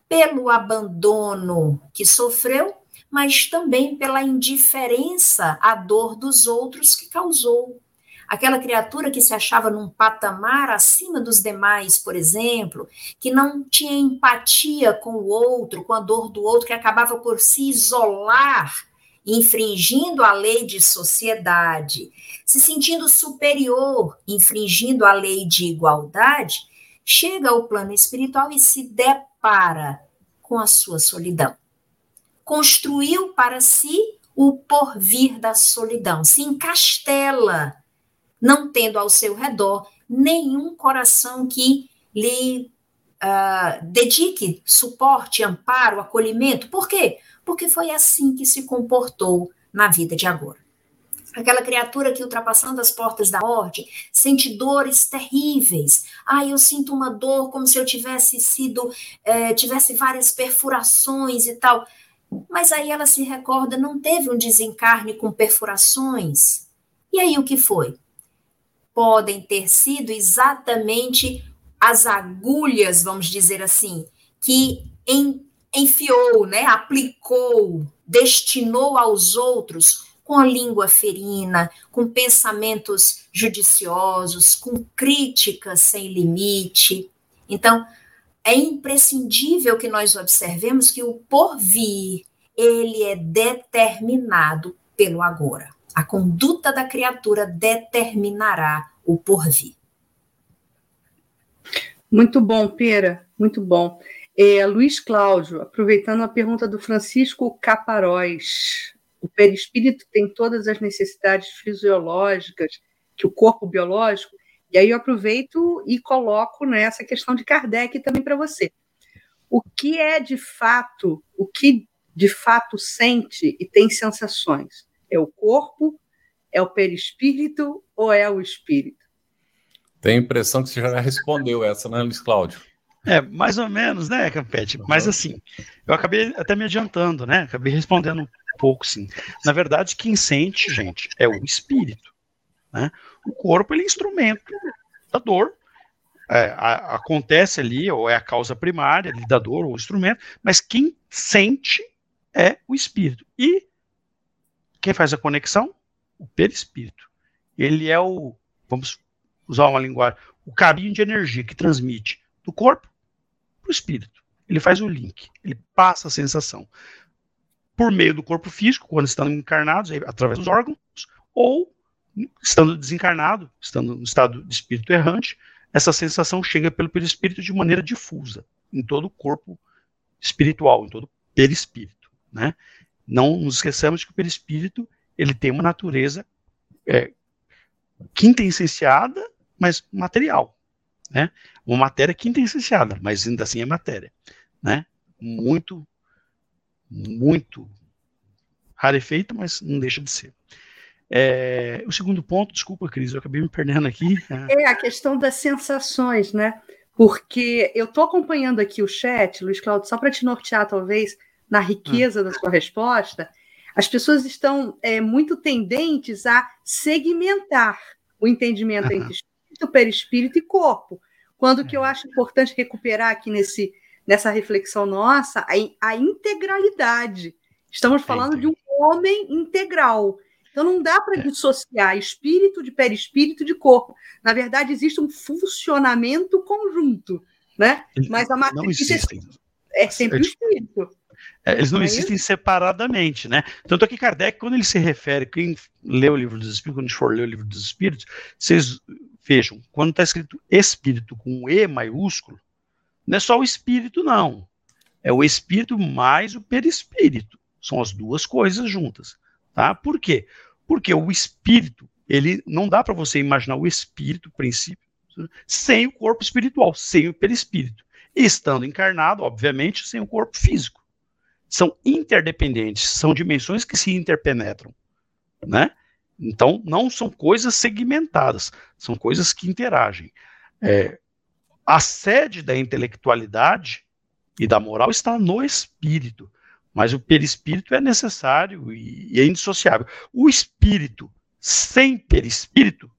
pelo abandono que sofreu mas também pela indiferença à dor dos outros que causou. Aquela criatura que se achava num patamar acima dos demais, por exemplo, que não tinha empatia com o outro, com a dor do outro, que acabava por se isolar, infringindo a lei de sociedade, se sentindo superior, infringindo a lei de igualdade, chega ao plano espiritual e se depara com a sua solidão construiu para si o porvir da solidão, se encastela, não tendo ao seu redor nenhum coração que lhe uh, dedique suporte, amparo, acolhimento. Por quê? Porque foi assim que se comportou na vida de agora. Aquela criatura que, ultrapassando as portas da morte, sente dores terríveis. Ah, eu sinto uma dor como se eu tivesse sido, eh, tivesse várias perfurações e tal. Mas aí ela se recorda, não teve um desencarne com perfurações. E aí o que foi? Podem ter sido exatamente as agulhas, vamos dizer assim, que enfiou, né, aplicou, destinou aos outros com a língua ferina, com pensamentos judiciosos, com críticas sem limite. Então, é imprescindível que nós observemos que o porvir, ele é determinado pelo agora. A conduta da criatura determinará o porvir. Muito bom, Pera, muito bom. É, Luiz Cláudio, aproveitando a pergunta do Francisco Caparóis, o perispírito tem todas as necessidades fisiológicas que o corpo biológico e aí eu aproveito e coloco nessa questão de Kardec também para você. O que é de fato, o que de fato sente e tem sensações? É o corpo, é o perispírito ou é o espírito? Tenho a impressão que você já respondeu essa, né, Luiz Cláudio? É, mais ou menos, né, Campete? Mas assim, eu acabei até me adiantando, né? Acabei respondendo um pouco, sim. Na verdade, quem sente, gente, é o espírito. Né? O corpo ele é instrumento da dor. É, a, acontece ali, ou é a causa primária ali da dor, ou instrumento, mas quem sente é o espírito. E quem faz a conexão? O perispírito. Ele é o, vamos usar uma linguagem, o caminho de energia que transmite do corpo para o espírito. Ele faz o link, ele passa a sensação por meio do corpo físico, quando estão encarnados, através dos órgãos, ou estando desencarnado, estando no estado de espírito errante, essa sensação chega pelo perispírito de maneira difusa, em todo o corpo espiritual, em todo o perispírito. Né? Não nos esqueçamos que o perispírito ele tem uma natureza é, quintessenciada, mas material. Né? Uma matéria quintessenciada, mas ainda assim é matéria. Né? Muito, muito rarefeita, mas não deixa de ser. É, o segundo ponto, desculpa, Cris, eu acabei me perdendo aqui. É a questão das sensações, né? Porque eu estou acompanhando aqui o chat, Luiz Claudio, só para te nortear, talvez, na riqueza ah. da sua resposta. As pessoas estão é, muito tendentes a segmentar o entendimento entre espírito, perispírito e corpo quando que eu acho importante recuperar aqui nesse, nessa reflexão nossa a, a integralidade. Estamos falando de um homem integral. Então não dá para é. dissociar espírito de perispírito de corpo. Na verdade, existe um funcionamento conjunto, né? Mas a matriz não existem. é sempre o espírito. É, eles não, não é existem separadamente, né? Tanto é que Kardec, quando ele se refere, quem lê o livro dos Espíritos, quando a gente for ler o livro dos Espíritos, vocês vejam, quando está escrito espírito com E maiúsculo, não é só o espírito, não. É o espírito mais o perispírito. São as duas coisas juntas. Tá? Por quê? Porque o espírito, ele não dá para você imaginar o espírito, o princípio, sem o corpo espiritual, sem o perispírito. Estando encarnado, obviamente, sem o corpo físico. São interdependentes, são dimensões que se interpenetram, né? Então, não são coisas segmentadas, são coisas que interagem. É, a sede da intelectualidade e da moral está no espírito. Mas o perispírito é necessário e, é indissociável. O espírito sem perispírito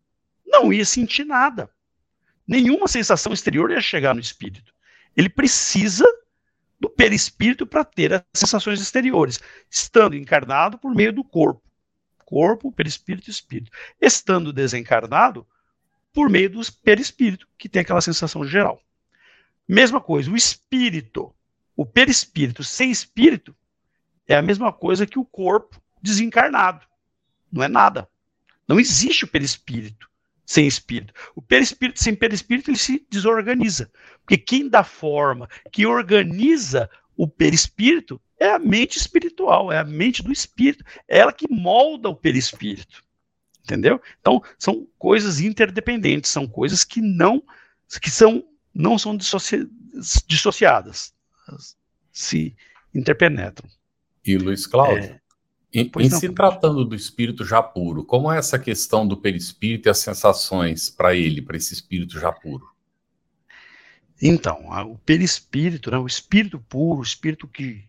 não ia sentir nada. Nenhuma sensação exterior ia chegar no espírito. Ele precisa do perispírito para ter as sensações exteriores, estando encarnado por meio do corpo. Corpo, perispírito e espírito. Estando desencarnado por meio do perispírito, que tem aquela sensação geral. Mesma coisa, o espírito, o perispírito sem espírito, é a mesma coisa que o corpo desencarnado. Não é nada. Não existe o perispírito sem espírito. O perispírito sem perispírito ele se desorganiza. Porque quem dá forma, que organiza o perispírito é a mente espiritual, é a mente do espírito, é ela que molda o perispírito. Entendeu? Então, são coisas interdependentes, são coisas que não que são não são dissoci, dissociadas, se interpenetram. E Luiz Cláudio, é, em, em se tratando do espírito já puro, como é essa questão do perispírito e as sensações para ele, para esse espírito já puro? Então, o perispírito, né, o espírito puro, o espírito que.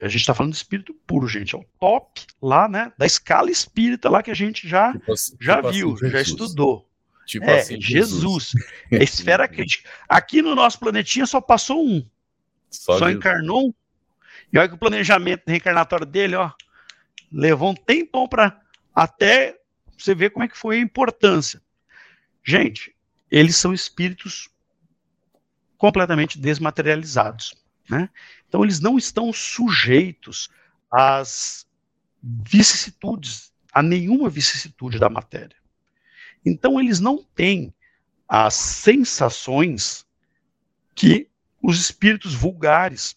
A gente está falando de espírito puro, gente. É o top lá, né? Da escala espírita lá que a gente já, tipo, assim, já tipo viu, assim, já estudou. Tipo é, assim, Jesus. Jesus. É a esfera crítica. Aqui no nosso planetinha só passou um. Só, só encarnou um e olha que o planejamento reencarnatório dele, ó, levou um tempão para até você ver como é que foi a importância. Gente, eles são espíritos completamente desmaterializados, né? Então eles não estão sujeitos às vicissitudes, a nenhuma vicissitude da matéria. Então eles não têm as sensações que os espíritos vulgares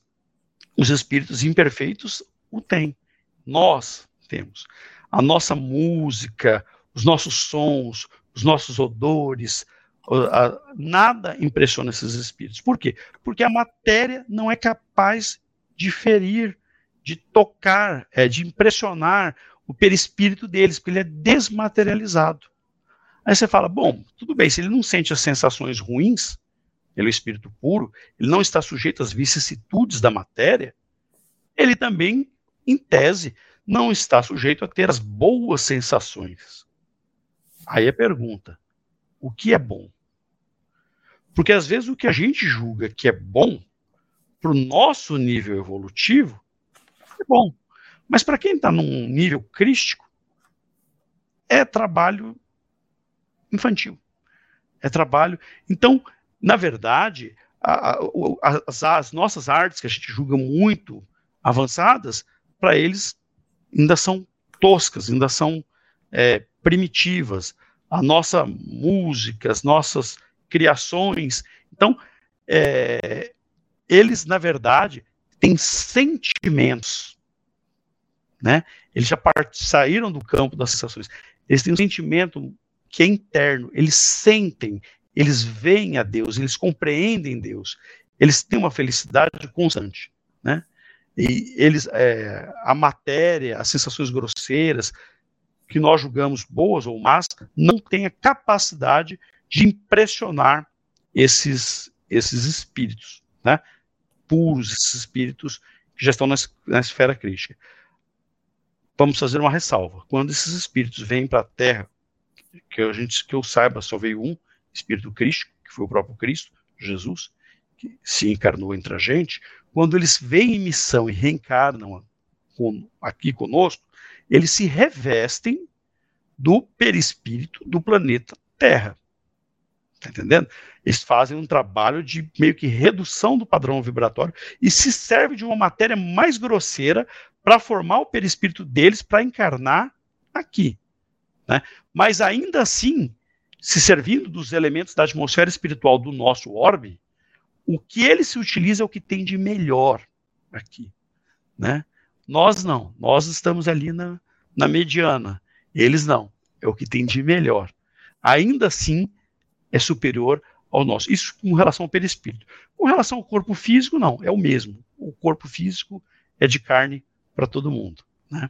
os espíritos imperfeitos o têm. Nós temos. A nossa música, os nossos sons, os nossos odores, nada impressiona esses espíritos. Por quê? Porque a matéria não é capaz de ferir, de tocar, é, de impressionar o perispírito deles, porque ele é desmaterializado. Aí você fala, bom, tudo bem, se ele não sente as sensações ruins, ele é espírito puro, ele não está sujeito às vicissitudes da matéria, ele também, em tese, não está sujeito a ter as boas sensações. Aí a pergunta: o que é bom? Porque às vezes o que a gente julga que é bom, para o nosso nível evolutivo, é bom. Mas para quem está num nível crístico, é trabalho infantil. É trabalho. Então, na verdade, a, a, as, as, nossas artes, que a gente julga muito avançadas, para eles ainda são toscas, ainda são é, primitivas. A nossa música, as nossas criações. Então, é, eles, na verdade, têm sentimentos. Né? Eles já saíram do campo das sensações. Eles têm um sentimento que é interno, eles sentem, eles veem a Deus, eles compreendem Deus, eles têm uma felicidade constante, né? E eles, é, a matéria, as sensações grosseiras que nós julgamos boas ou más, não tem a capacidade de impressionar esses esses espíritos, né? Puros, esses espíritos que já estão na, na esfera crítica. Vamos fazer uma ressalva. Quando esses espíritos vêm para a Terra, que a gente que eu saiba só veio um, espírito crístico, que foi o próprio Cristo, Jesus, que se encarnou entre a gente, quando eles vêm em missão e reencarnam aqui conosco, eles se revestem do perispírito do planeta Terra. Tá entendendo? Eles fazem um trabalho de meio que redução do padrão vibratório e se serve de uma matéria mais grosseira para formar o perispírito deles para encarnar aqui. Né? Mas ainda assim, se servindo dos elementos da atmosfera espiritual do nosso orbe, o que ele se utiliza é o que tem de melhor aqui. Né? Nós não, nós estamos ali na, na mediana, eles não, é o que tem de melhor. Ainda assim, é superior ao nosso. Isso com relação ao perispírito. Com relação ao corpo físico, não, é o mesmo. O corpo físico é de carne para todo mundo. Né?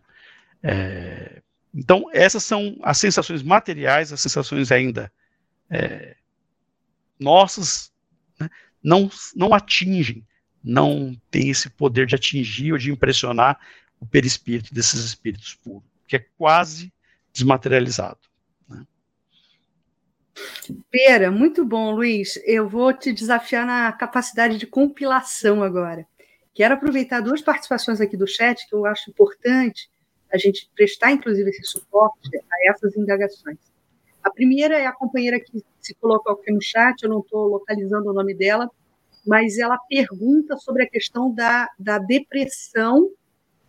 É, então, essas são as sensações materiais, as sensações ainda é, nossas, né? não, não atingem, não tem esse poder de atingir ou de impressionar o perispírito desses espíritos puros, que é quase desmaterializado. Né? Pera, muito bom, Luiz. Eu vou te desafiar na capacidade de compilação agora. Quero aproveitar duas participações aqui do chat que eu acho importante a gente prestar, inclusive, esse suporte a essas indagações. A primeira é a companheira que se colocou aqui no chat, eu não estou localizando o nome dela, mas ela pergunta sobre a questão da, da depressão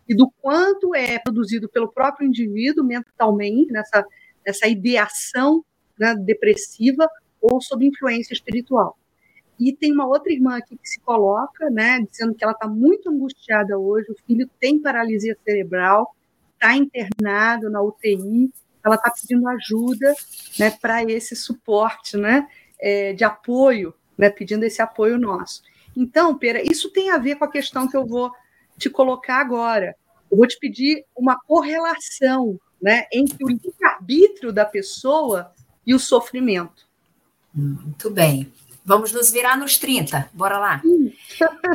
e do quanto é produzido pelo próprio indivíduo mentalmente, nessa, nessa ideação né, depressiva ou sob influência espiritual. E tem uma outra irmã aqui que se coloca, né, dizendo que ela está muito angustiada hoje, o filho tem paralisia cerebral, está internado na UTI, ela está pedindo ajuda né, para esse suporte né, é, de apoio, né, pedindo esse apoio nosso. Então, Pera, isso tem a ver com a questão que eu vou te colocar agora. Eu vou te pedir uma correlação né, entre o livre-arbítrio da pessoa e o sofrimento. Muito bem. Vamos nos virar nos 30, bora lá.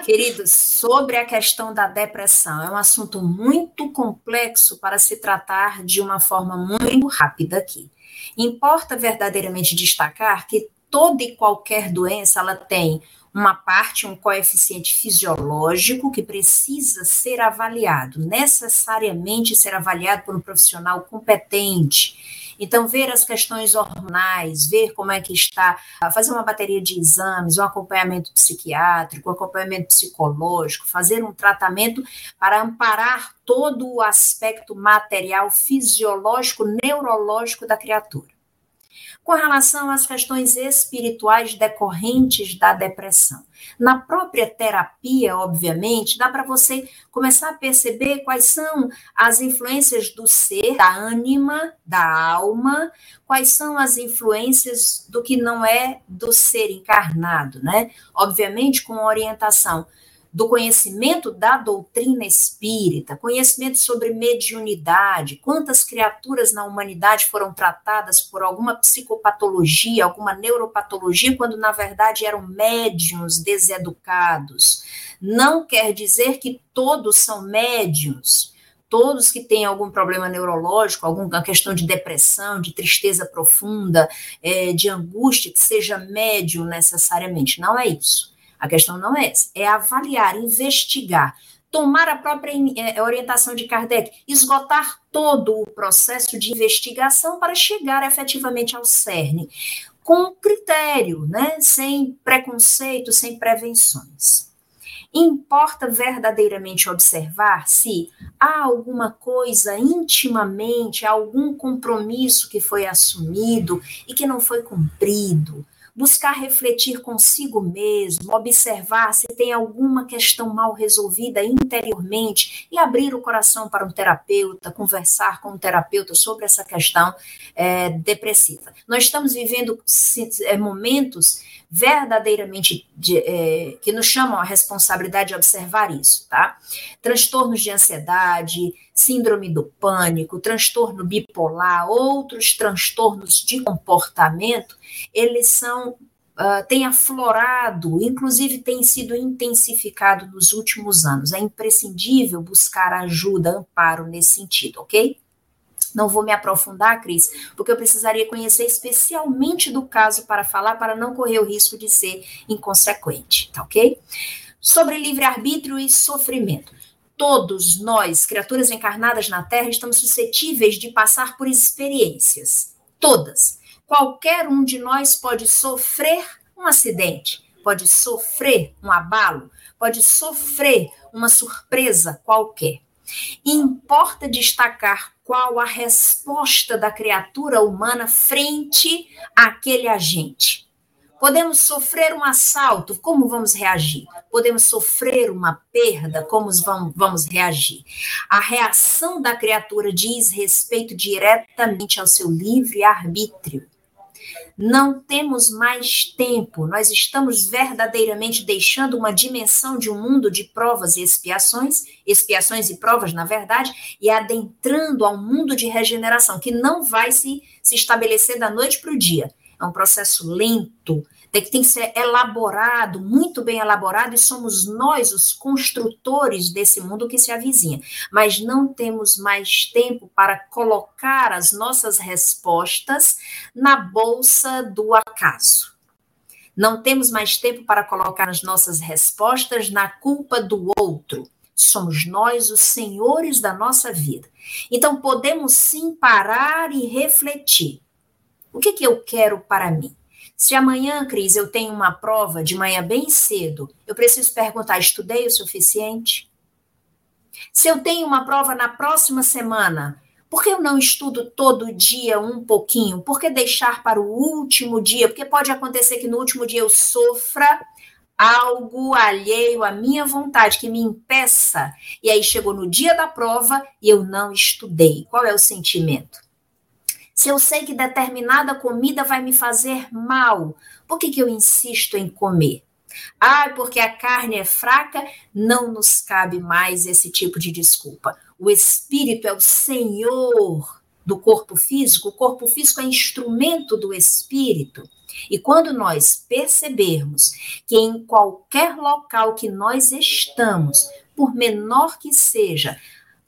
Queridos, sobre a questão da depressão, é um assunto muito complexo para se tratar de uma forma muito rápida aqui. Importa verdadeiramente destacar que toda e qualquer doença ela tem uma parte, um coeficiente fisiológico que precisa ser avaliado, necessariamente ser avaliado por um profissional competente então, ver as questões hormonais, ver como é que está, fazer uma bateria de exames, um acompanhamento psiquiátrico, um acompanhamento psicológico, fazer um tratamento para amparar todo o aspecto material, fisiológico, neurológico da criatura com relação às questões espirituais decorrentes da depressão. Na própria terapia, obviamente, dá para você começar a perceber quais são as influências do ser, da ânima, da alma, quais são as influências do que não é do ser encarnado, né? Obviamente, com orientação do conhecimento da doutrina espírita, conhecimento sobre mediunidade, quantas criaturas na humanidade foram tratadas por alguma psicopatologia, alguma neuropatologia, quando na verdade eram médiums deseducados. Não quer dizer que todos são médiums. Todos que têm algum problema neurológico, alguma questão de depressão, de tristeza profunda, é, de angústia, que seja médium necessariamente. Não é isso a questão não é essa, é avaliar, investigar, tomar a própria é, orientação de Kardec, esgotar todo o processo de investigação para chegar efetivamente ao cerne, com critério, né, sem preconceito, sem prevenções. Importa verdadeiramente observar se há alguma coisa intimamente, algum compromisso que foi assumido e que não foi cumprido, buscar refletir consigo mesmo, observar se tem alguma questão mal resolvida interiormente e abrir o coração para um terapeuta, conversar com um terapeuta sobre essa questão é, depressiva. Nós estamos vivendo é, momentos verdadeiramente de, é, que nos chamam a responsabilidade de observar isso, tá? Transtornos de ansiedade, síndrome do pânico, transtorno bipolar, outros transtornos de comportamento, eles são uh, têm aflorado, inclusive tem sido intensificado nos últimos anos. É imprescindível buscar ajuda, amparo nesse sentido, ok? Não vou me aprofundar, Cris, porque eu precisaria conhecer especialmente do caso para falar, para não correr o risco de ser inconsequente, tá ok? Sobre livre-arbítrio e sofrimento. Todos nós, criaturas encarnadas na Terra, estamos suscetíveis de passar por experiências. Todas. Qualquer um de nós pode sofrer um acidente, pode sofrer um abalo, pode sofrer uma surpresa qualquer. Importa destacar qual a resposta da criatura humana frente àquele agente. Podemos sofrer um assalto, como vamos reagir? Podemos sofrer uma perda, como vamos reagir? A reação da criatura diz respeito diretamente ao seu livre arbítrio. Não temos mais tempo, nós estamos verdadeiramente deixando uma dimensão de um mundo de provas e expiações, expiações e provas, na verdade, e adentrando a um mundo de regeneração que não vai se, se estabelecer da noite para o dia. É um processo lento, tem que ser elaborado, muito bem elaborado, e somos nós os construtores desse mundo que se avizinha. Mas não temos mais tempo para colocar as nossas respostas na bolsa do acaso. Não temos mais tempo para colocar as nossas respostas na culpa do outro. Somos nós os senhores da nossa vida. Então podemos sim parar e refletir. O que, que eu quero para mim? Se amanhã, Cris, eu tenho uma prova de manhã bem cedo, eu preciso perguntar: estudei o suficiente? Se eu tenho uma prova na próxima semana, por que eu não estudo todo dia um pouquinho? Por que deixar para o último dia? Porque pode acontecer que no último dia eu sofra algo alheio à minha vontade que me impeça. E aí chegou no dia da prova e eu não estudei. Qual é o sentimento? Se eu sei que determinada comida vai me fazer mal, por que, que eu insisto em comer? Ah, porque a carne é fraca, não nos cabe mais esse tipo de desculpa. O espírito é o senhor do corpo físico, o corpo físico é instrumento do espírito. E quando nós percebermos que em qualquer local que nós estamos, por menor que seja,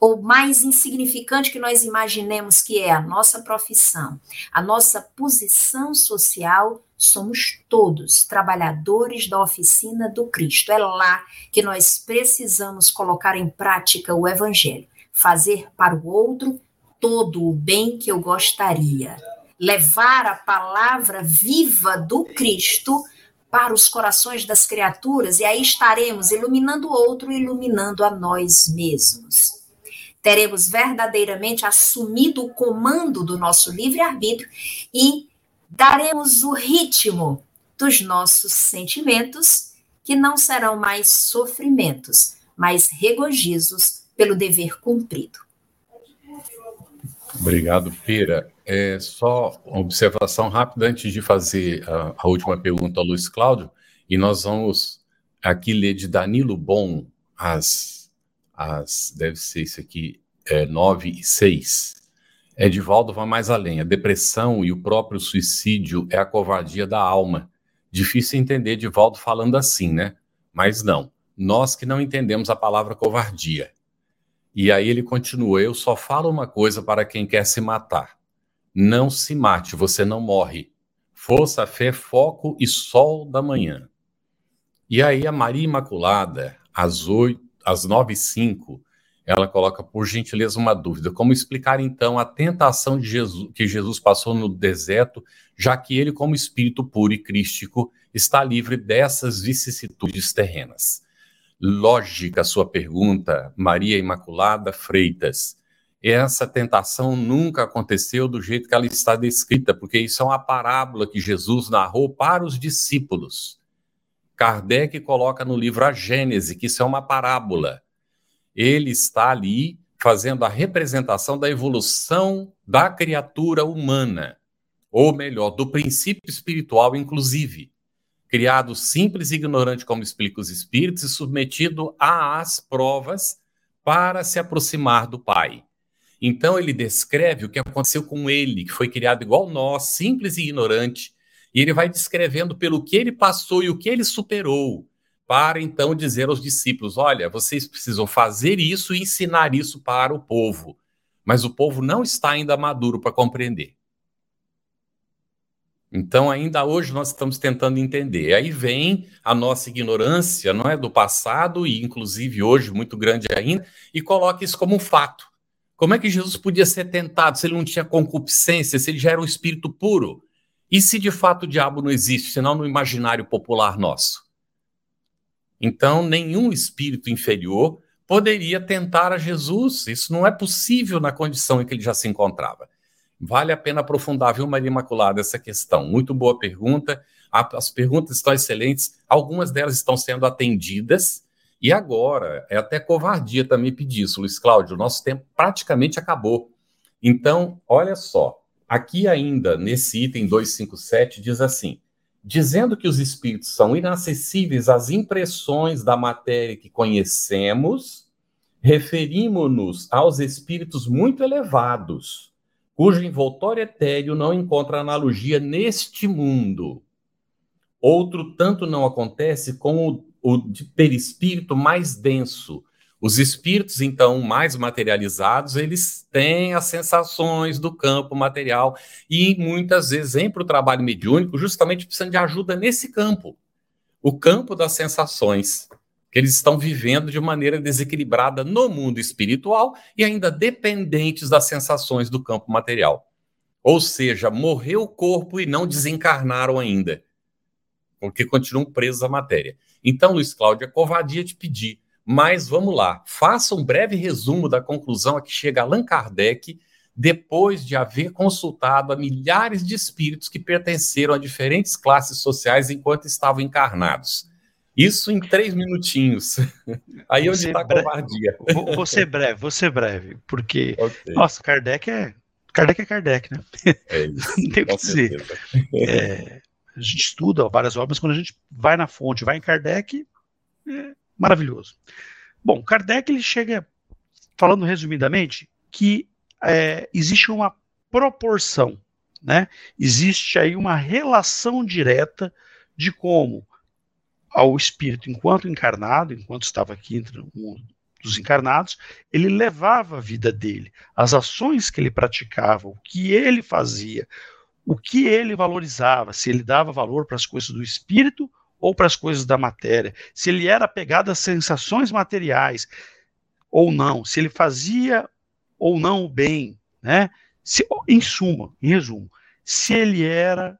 ou mais insignificante que nós imaginemos que é a nossa profissão, a nossa posição social, somos todos trabalhadores da oficina do Cristo. É lá que nós precisamos colocar em prática o Evangelho, fazer para o outro todo o bem que eu gostaria, levar a palavra viva do Cristo para os corações das criaturas, e aí estaremos iluminando o outro, iluminando a nós mesmos teremos verdadeiramente assumido o comando do nosso livre-arbítrio e daremos o ritmo dos nossos sentimentos, que não serão mais sofrimentos, mas regozijos pelo dever cumprido. Obrigado, Pira. É só uma observação rápida antes de fazer a, a última pergunta ao Luiz Cláudio, e nós vamos aqui ler de Danilo Bom as as deve ser isso aqui, é, 9 e 6. Edivaldo vai mais além. A depressão e o próprio suicídio é a covardia da alma. Difícil entender Edivaldo falando assim, né? Mas não. Nós que não entendemos a palavra covardia. E aí ele continua: Eu só falo uma coisa para quem quer se matar. Não se mate, você não morre. Força, fé, foco e sol da manhã. E aí a Maria Imaculada, às oito às 9 e 5, ela coloca, por gentileza, uma dúvida. Como explicar, então, a tentação de Jesus, que Jesus passou no deserto, já que ele, como espírito puro e crístico, está livre dessas vicissitudes terrenas? Lógica a sua pergunta, Maria Imaculada Freitas. Essa tentação nunca aconteceu do jeito que ela está descrita, porque isso é uma parábola que Jesus narrou para os discípulos. Kardec coloca no livro A Gênese, que isso é uma parábola. Ele está ali fazendo a representação da evolução da criatura humana, ou melhor, do princípio espiritual, inclusive. Criado simples e ignorante, como explica os espíritos, e submetido às provas para se aproximar do Pai. Então, ele descreve o que aconteceu com ele, que foi criado igual nós, simples e ignorante, e ele vai descrevendo pelo que ele passou e o que ele superou, para então dizer aos discípulos: olha, vocês precisam fazer isso e ensinar isso para o povo, mas o povo não está ainda maduro para compreender. Então, ainda hoje nós estamos tentando entender. Aí vem a nossa ignorância, não é, do passado e inclusive hoje muito grande ainda, e coloca isso como um fato. Como é que Jesus podia ser tentado se ele não tinha concupiscência, se ele já era um espírito puro? E se de fato o diabo não existe, senão no imaginário popular nosso? Então, nenhum espírito inferior poderia tentar a Jesus. Isso não é possível na condição em que ele já se encontrava. Vale a pena aprofundar, viu, Maria Imaculada, essa questão. Muito boa pergunta. As perguntas estão excelentes, algumas delas estão sendo atendidas. E agora, é até covardia também pedir isso, Luiz Cláudio. Nosso tempo praticamente acabou. Então, olha só. Aqui ainda, nesse item 257, diz assim: dizendo que os espíritos são inacessíveis às impressões da matéria que conhecemos, referimos-nos aos espíritos muito elevados cujo envoltório etéreo não encontra analogia neste mundo. Outro tanto não acontece com o, o de perispírito mais denso. Os espíritos, então, mais materializados, eles têm as sensações do campo material e muitas vezes vêm para o trabalho mediúnico justamente precisando de ajuda nesse campo, o campo das sensações que eles estão vivendo de maneira desequilibrada no mundo espiritual e ainda dependentes das sensações do campo material. Ou seja, morreu o corpo e não desencarnaram ainda, porque continuam presos à matéria. Então, Luiz Cláudio, é covardia te pedir, mas vamos lá, faça um breve resumo da conclusão a que chega Allan Kardec depois de haver consultado a milhares de espíritos que pertenceram a diferentes classes sociais enquanto estavam encarnados. Isso em três minutinhos. Aí onde está a covardia. Vou, vou ser breve, vou ser breve, porque, okay. nossa, Kardec é, Kardec é Kardec, né? É isso, Não tem o que dizer. É, a gente estuda várias obras, quando a gente vai na fonte, vai em Kardec, é maravilhoso. Bom, Kardec ele chega, falando resumidamente, que é, existe uma proporção, né? Existe aí uma relação direta de como ao espírito enquanto encarnado, enquanto estava aqui entre o mundo dos encarnados, ele levava a vida dele, as ações que ele praticava, o que ele fazia, o que ele valorizava, se ele dava valor para as coisas do espírito ou para as coisas da matéria, se ele era apegado às sensações materiais ou não, se ele fazia ou não o bem, né? Se, em suma, em resumo, se ele era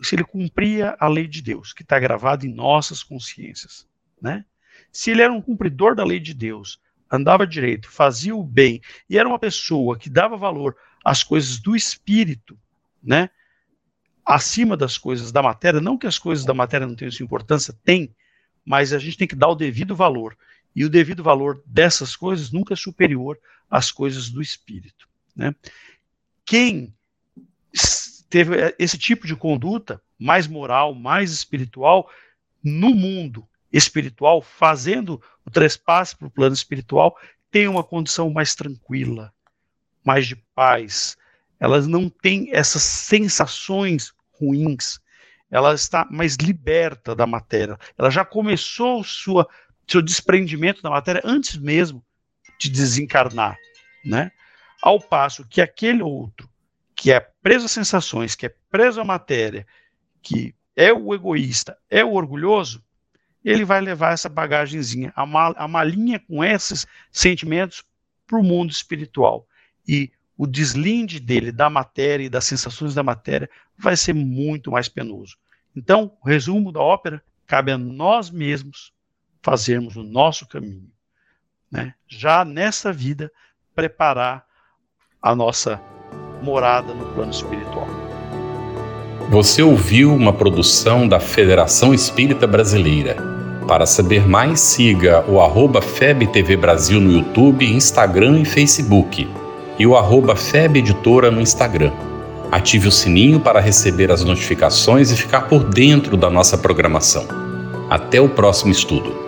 se ele cumpria a lei de Deus, que está gravada em nossas consciências, né? Se ele era um cumpridor da lei de Deus, andava direito, fazia o bem e era uma pessoa que dava valor às coisas do espírito, né? Acima das coisas da matéria, não que as coisas da matéria não tenham sua importância, tem, mas a gente tem que dar o devido valor. E o devido valor dessas coisas nunca é superior às coisas do espírito, né? Quem teve esse tipo de conduta mais moral, mais espiritual no mundo espiritual, fazendo o trespasse para o plano espiritual, tem uma condição mais tranquila, mais de paz. Elas não têm essas sensações ruins. Ela está mais liberta da matéria. Ela já começou sua seu desprendimento da matéria antes mesmo de desencarnar, né? Ao passo que aquele outro que é preso a sensações, que é preso à matéria, que é o egoísta, é o orgulhoso, ele vai levar essa bagagenzinha, a, mal, a malinha com esses sentimentos para o mundo espiritual. E o deslinde dele da matéria e das sensações da matéria vai ser muito mais penoso. Então, o resumo da ópera cabe a nós mesmos fazermos o nosso caminho. Né? Já nessa vida, preparar a nossa morada no plano espiritual. Você ouviu uma produção da Federação Espírita Brasileira. Para saber mais, siga o arroba FebTV Brasil no YouTube, Instagram e Facebook e o arroba Feb Editora no Instagram. Ative o sininho para receber as notificações e ficar por dentro da nossa programação. Até o próximo estudo.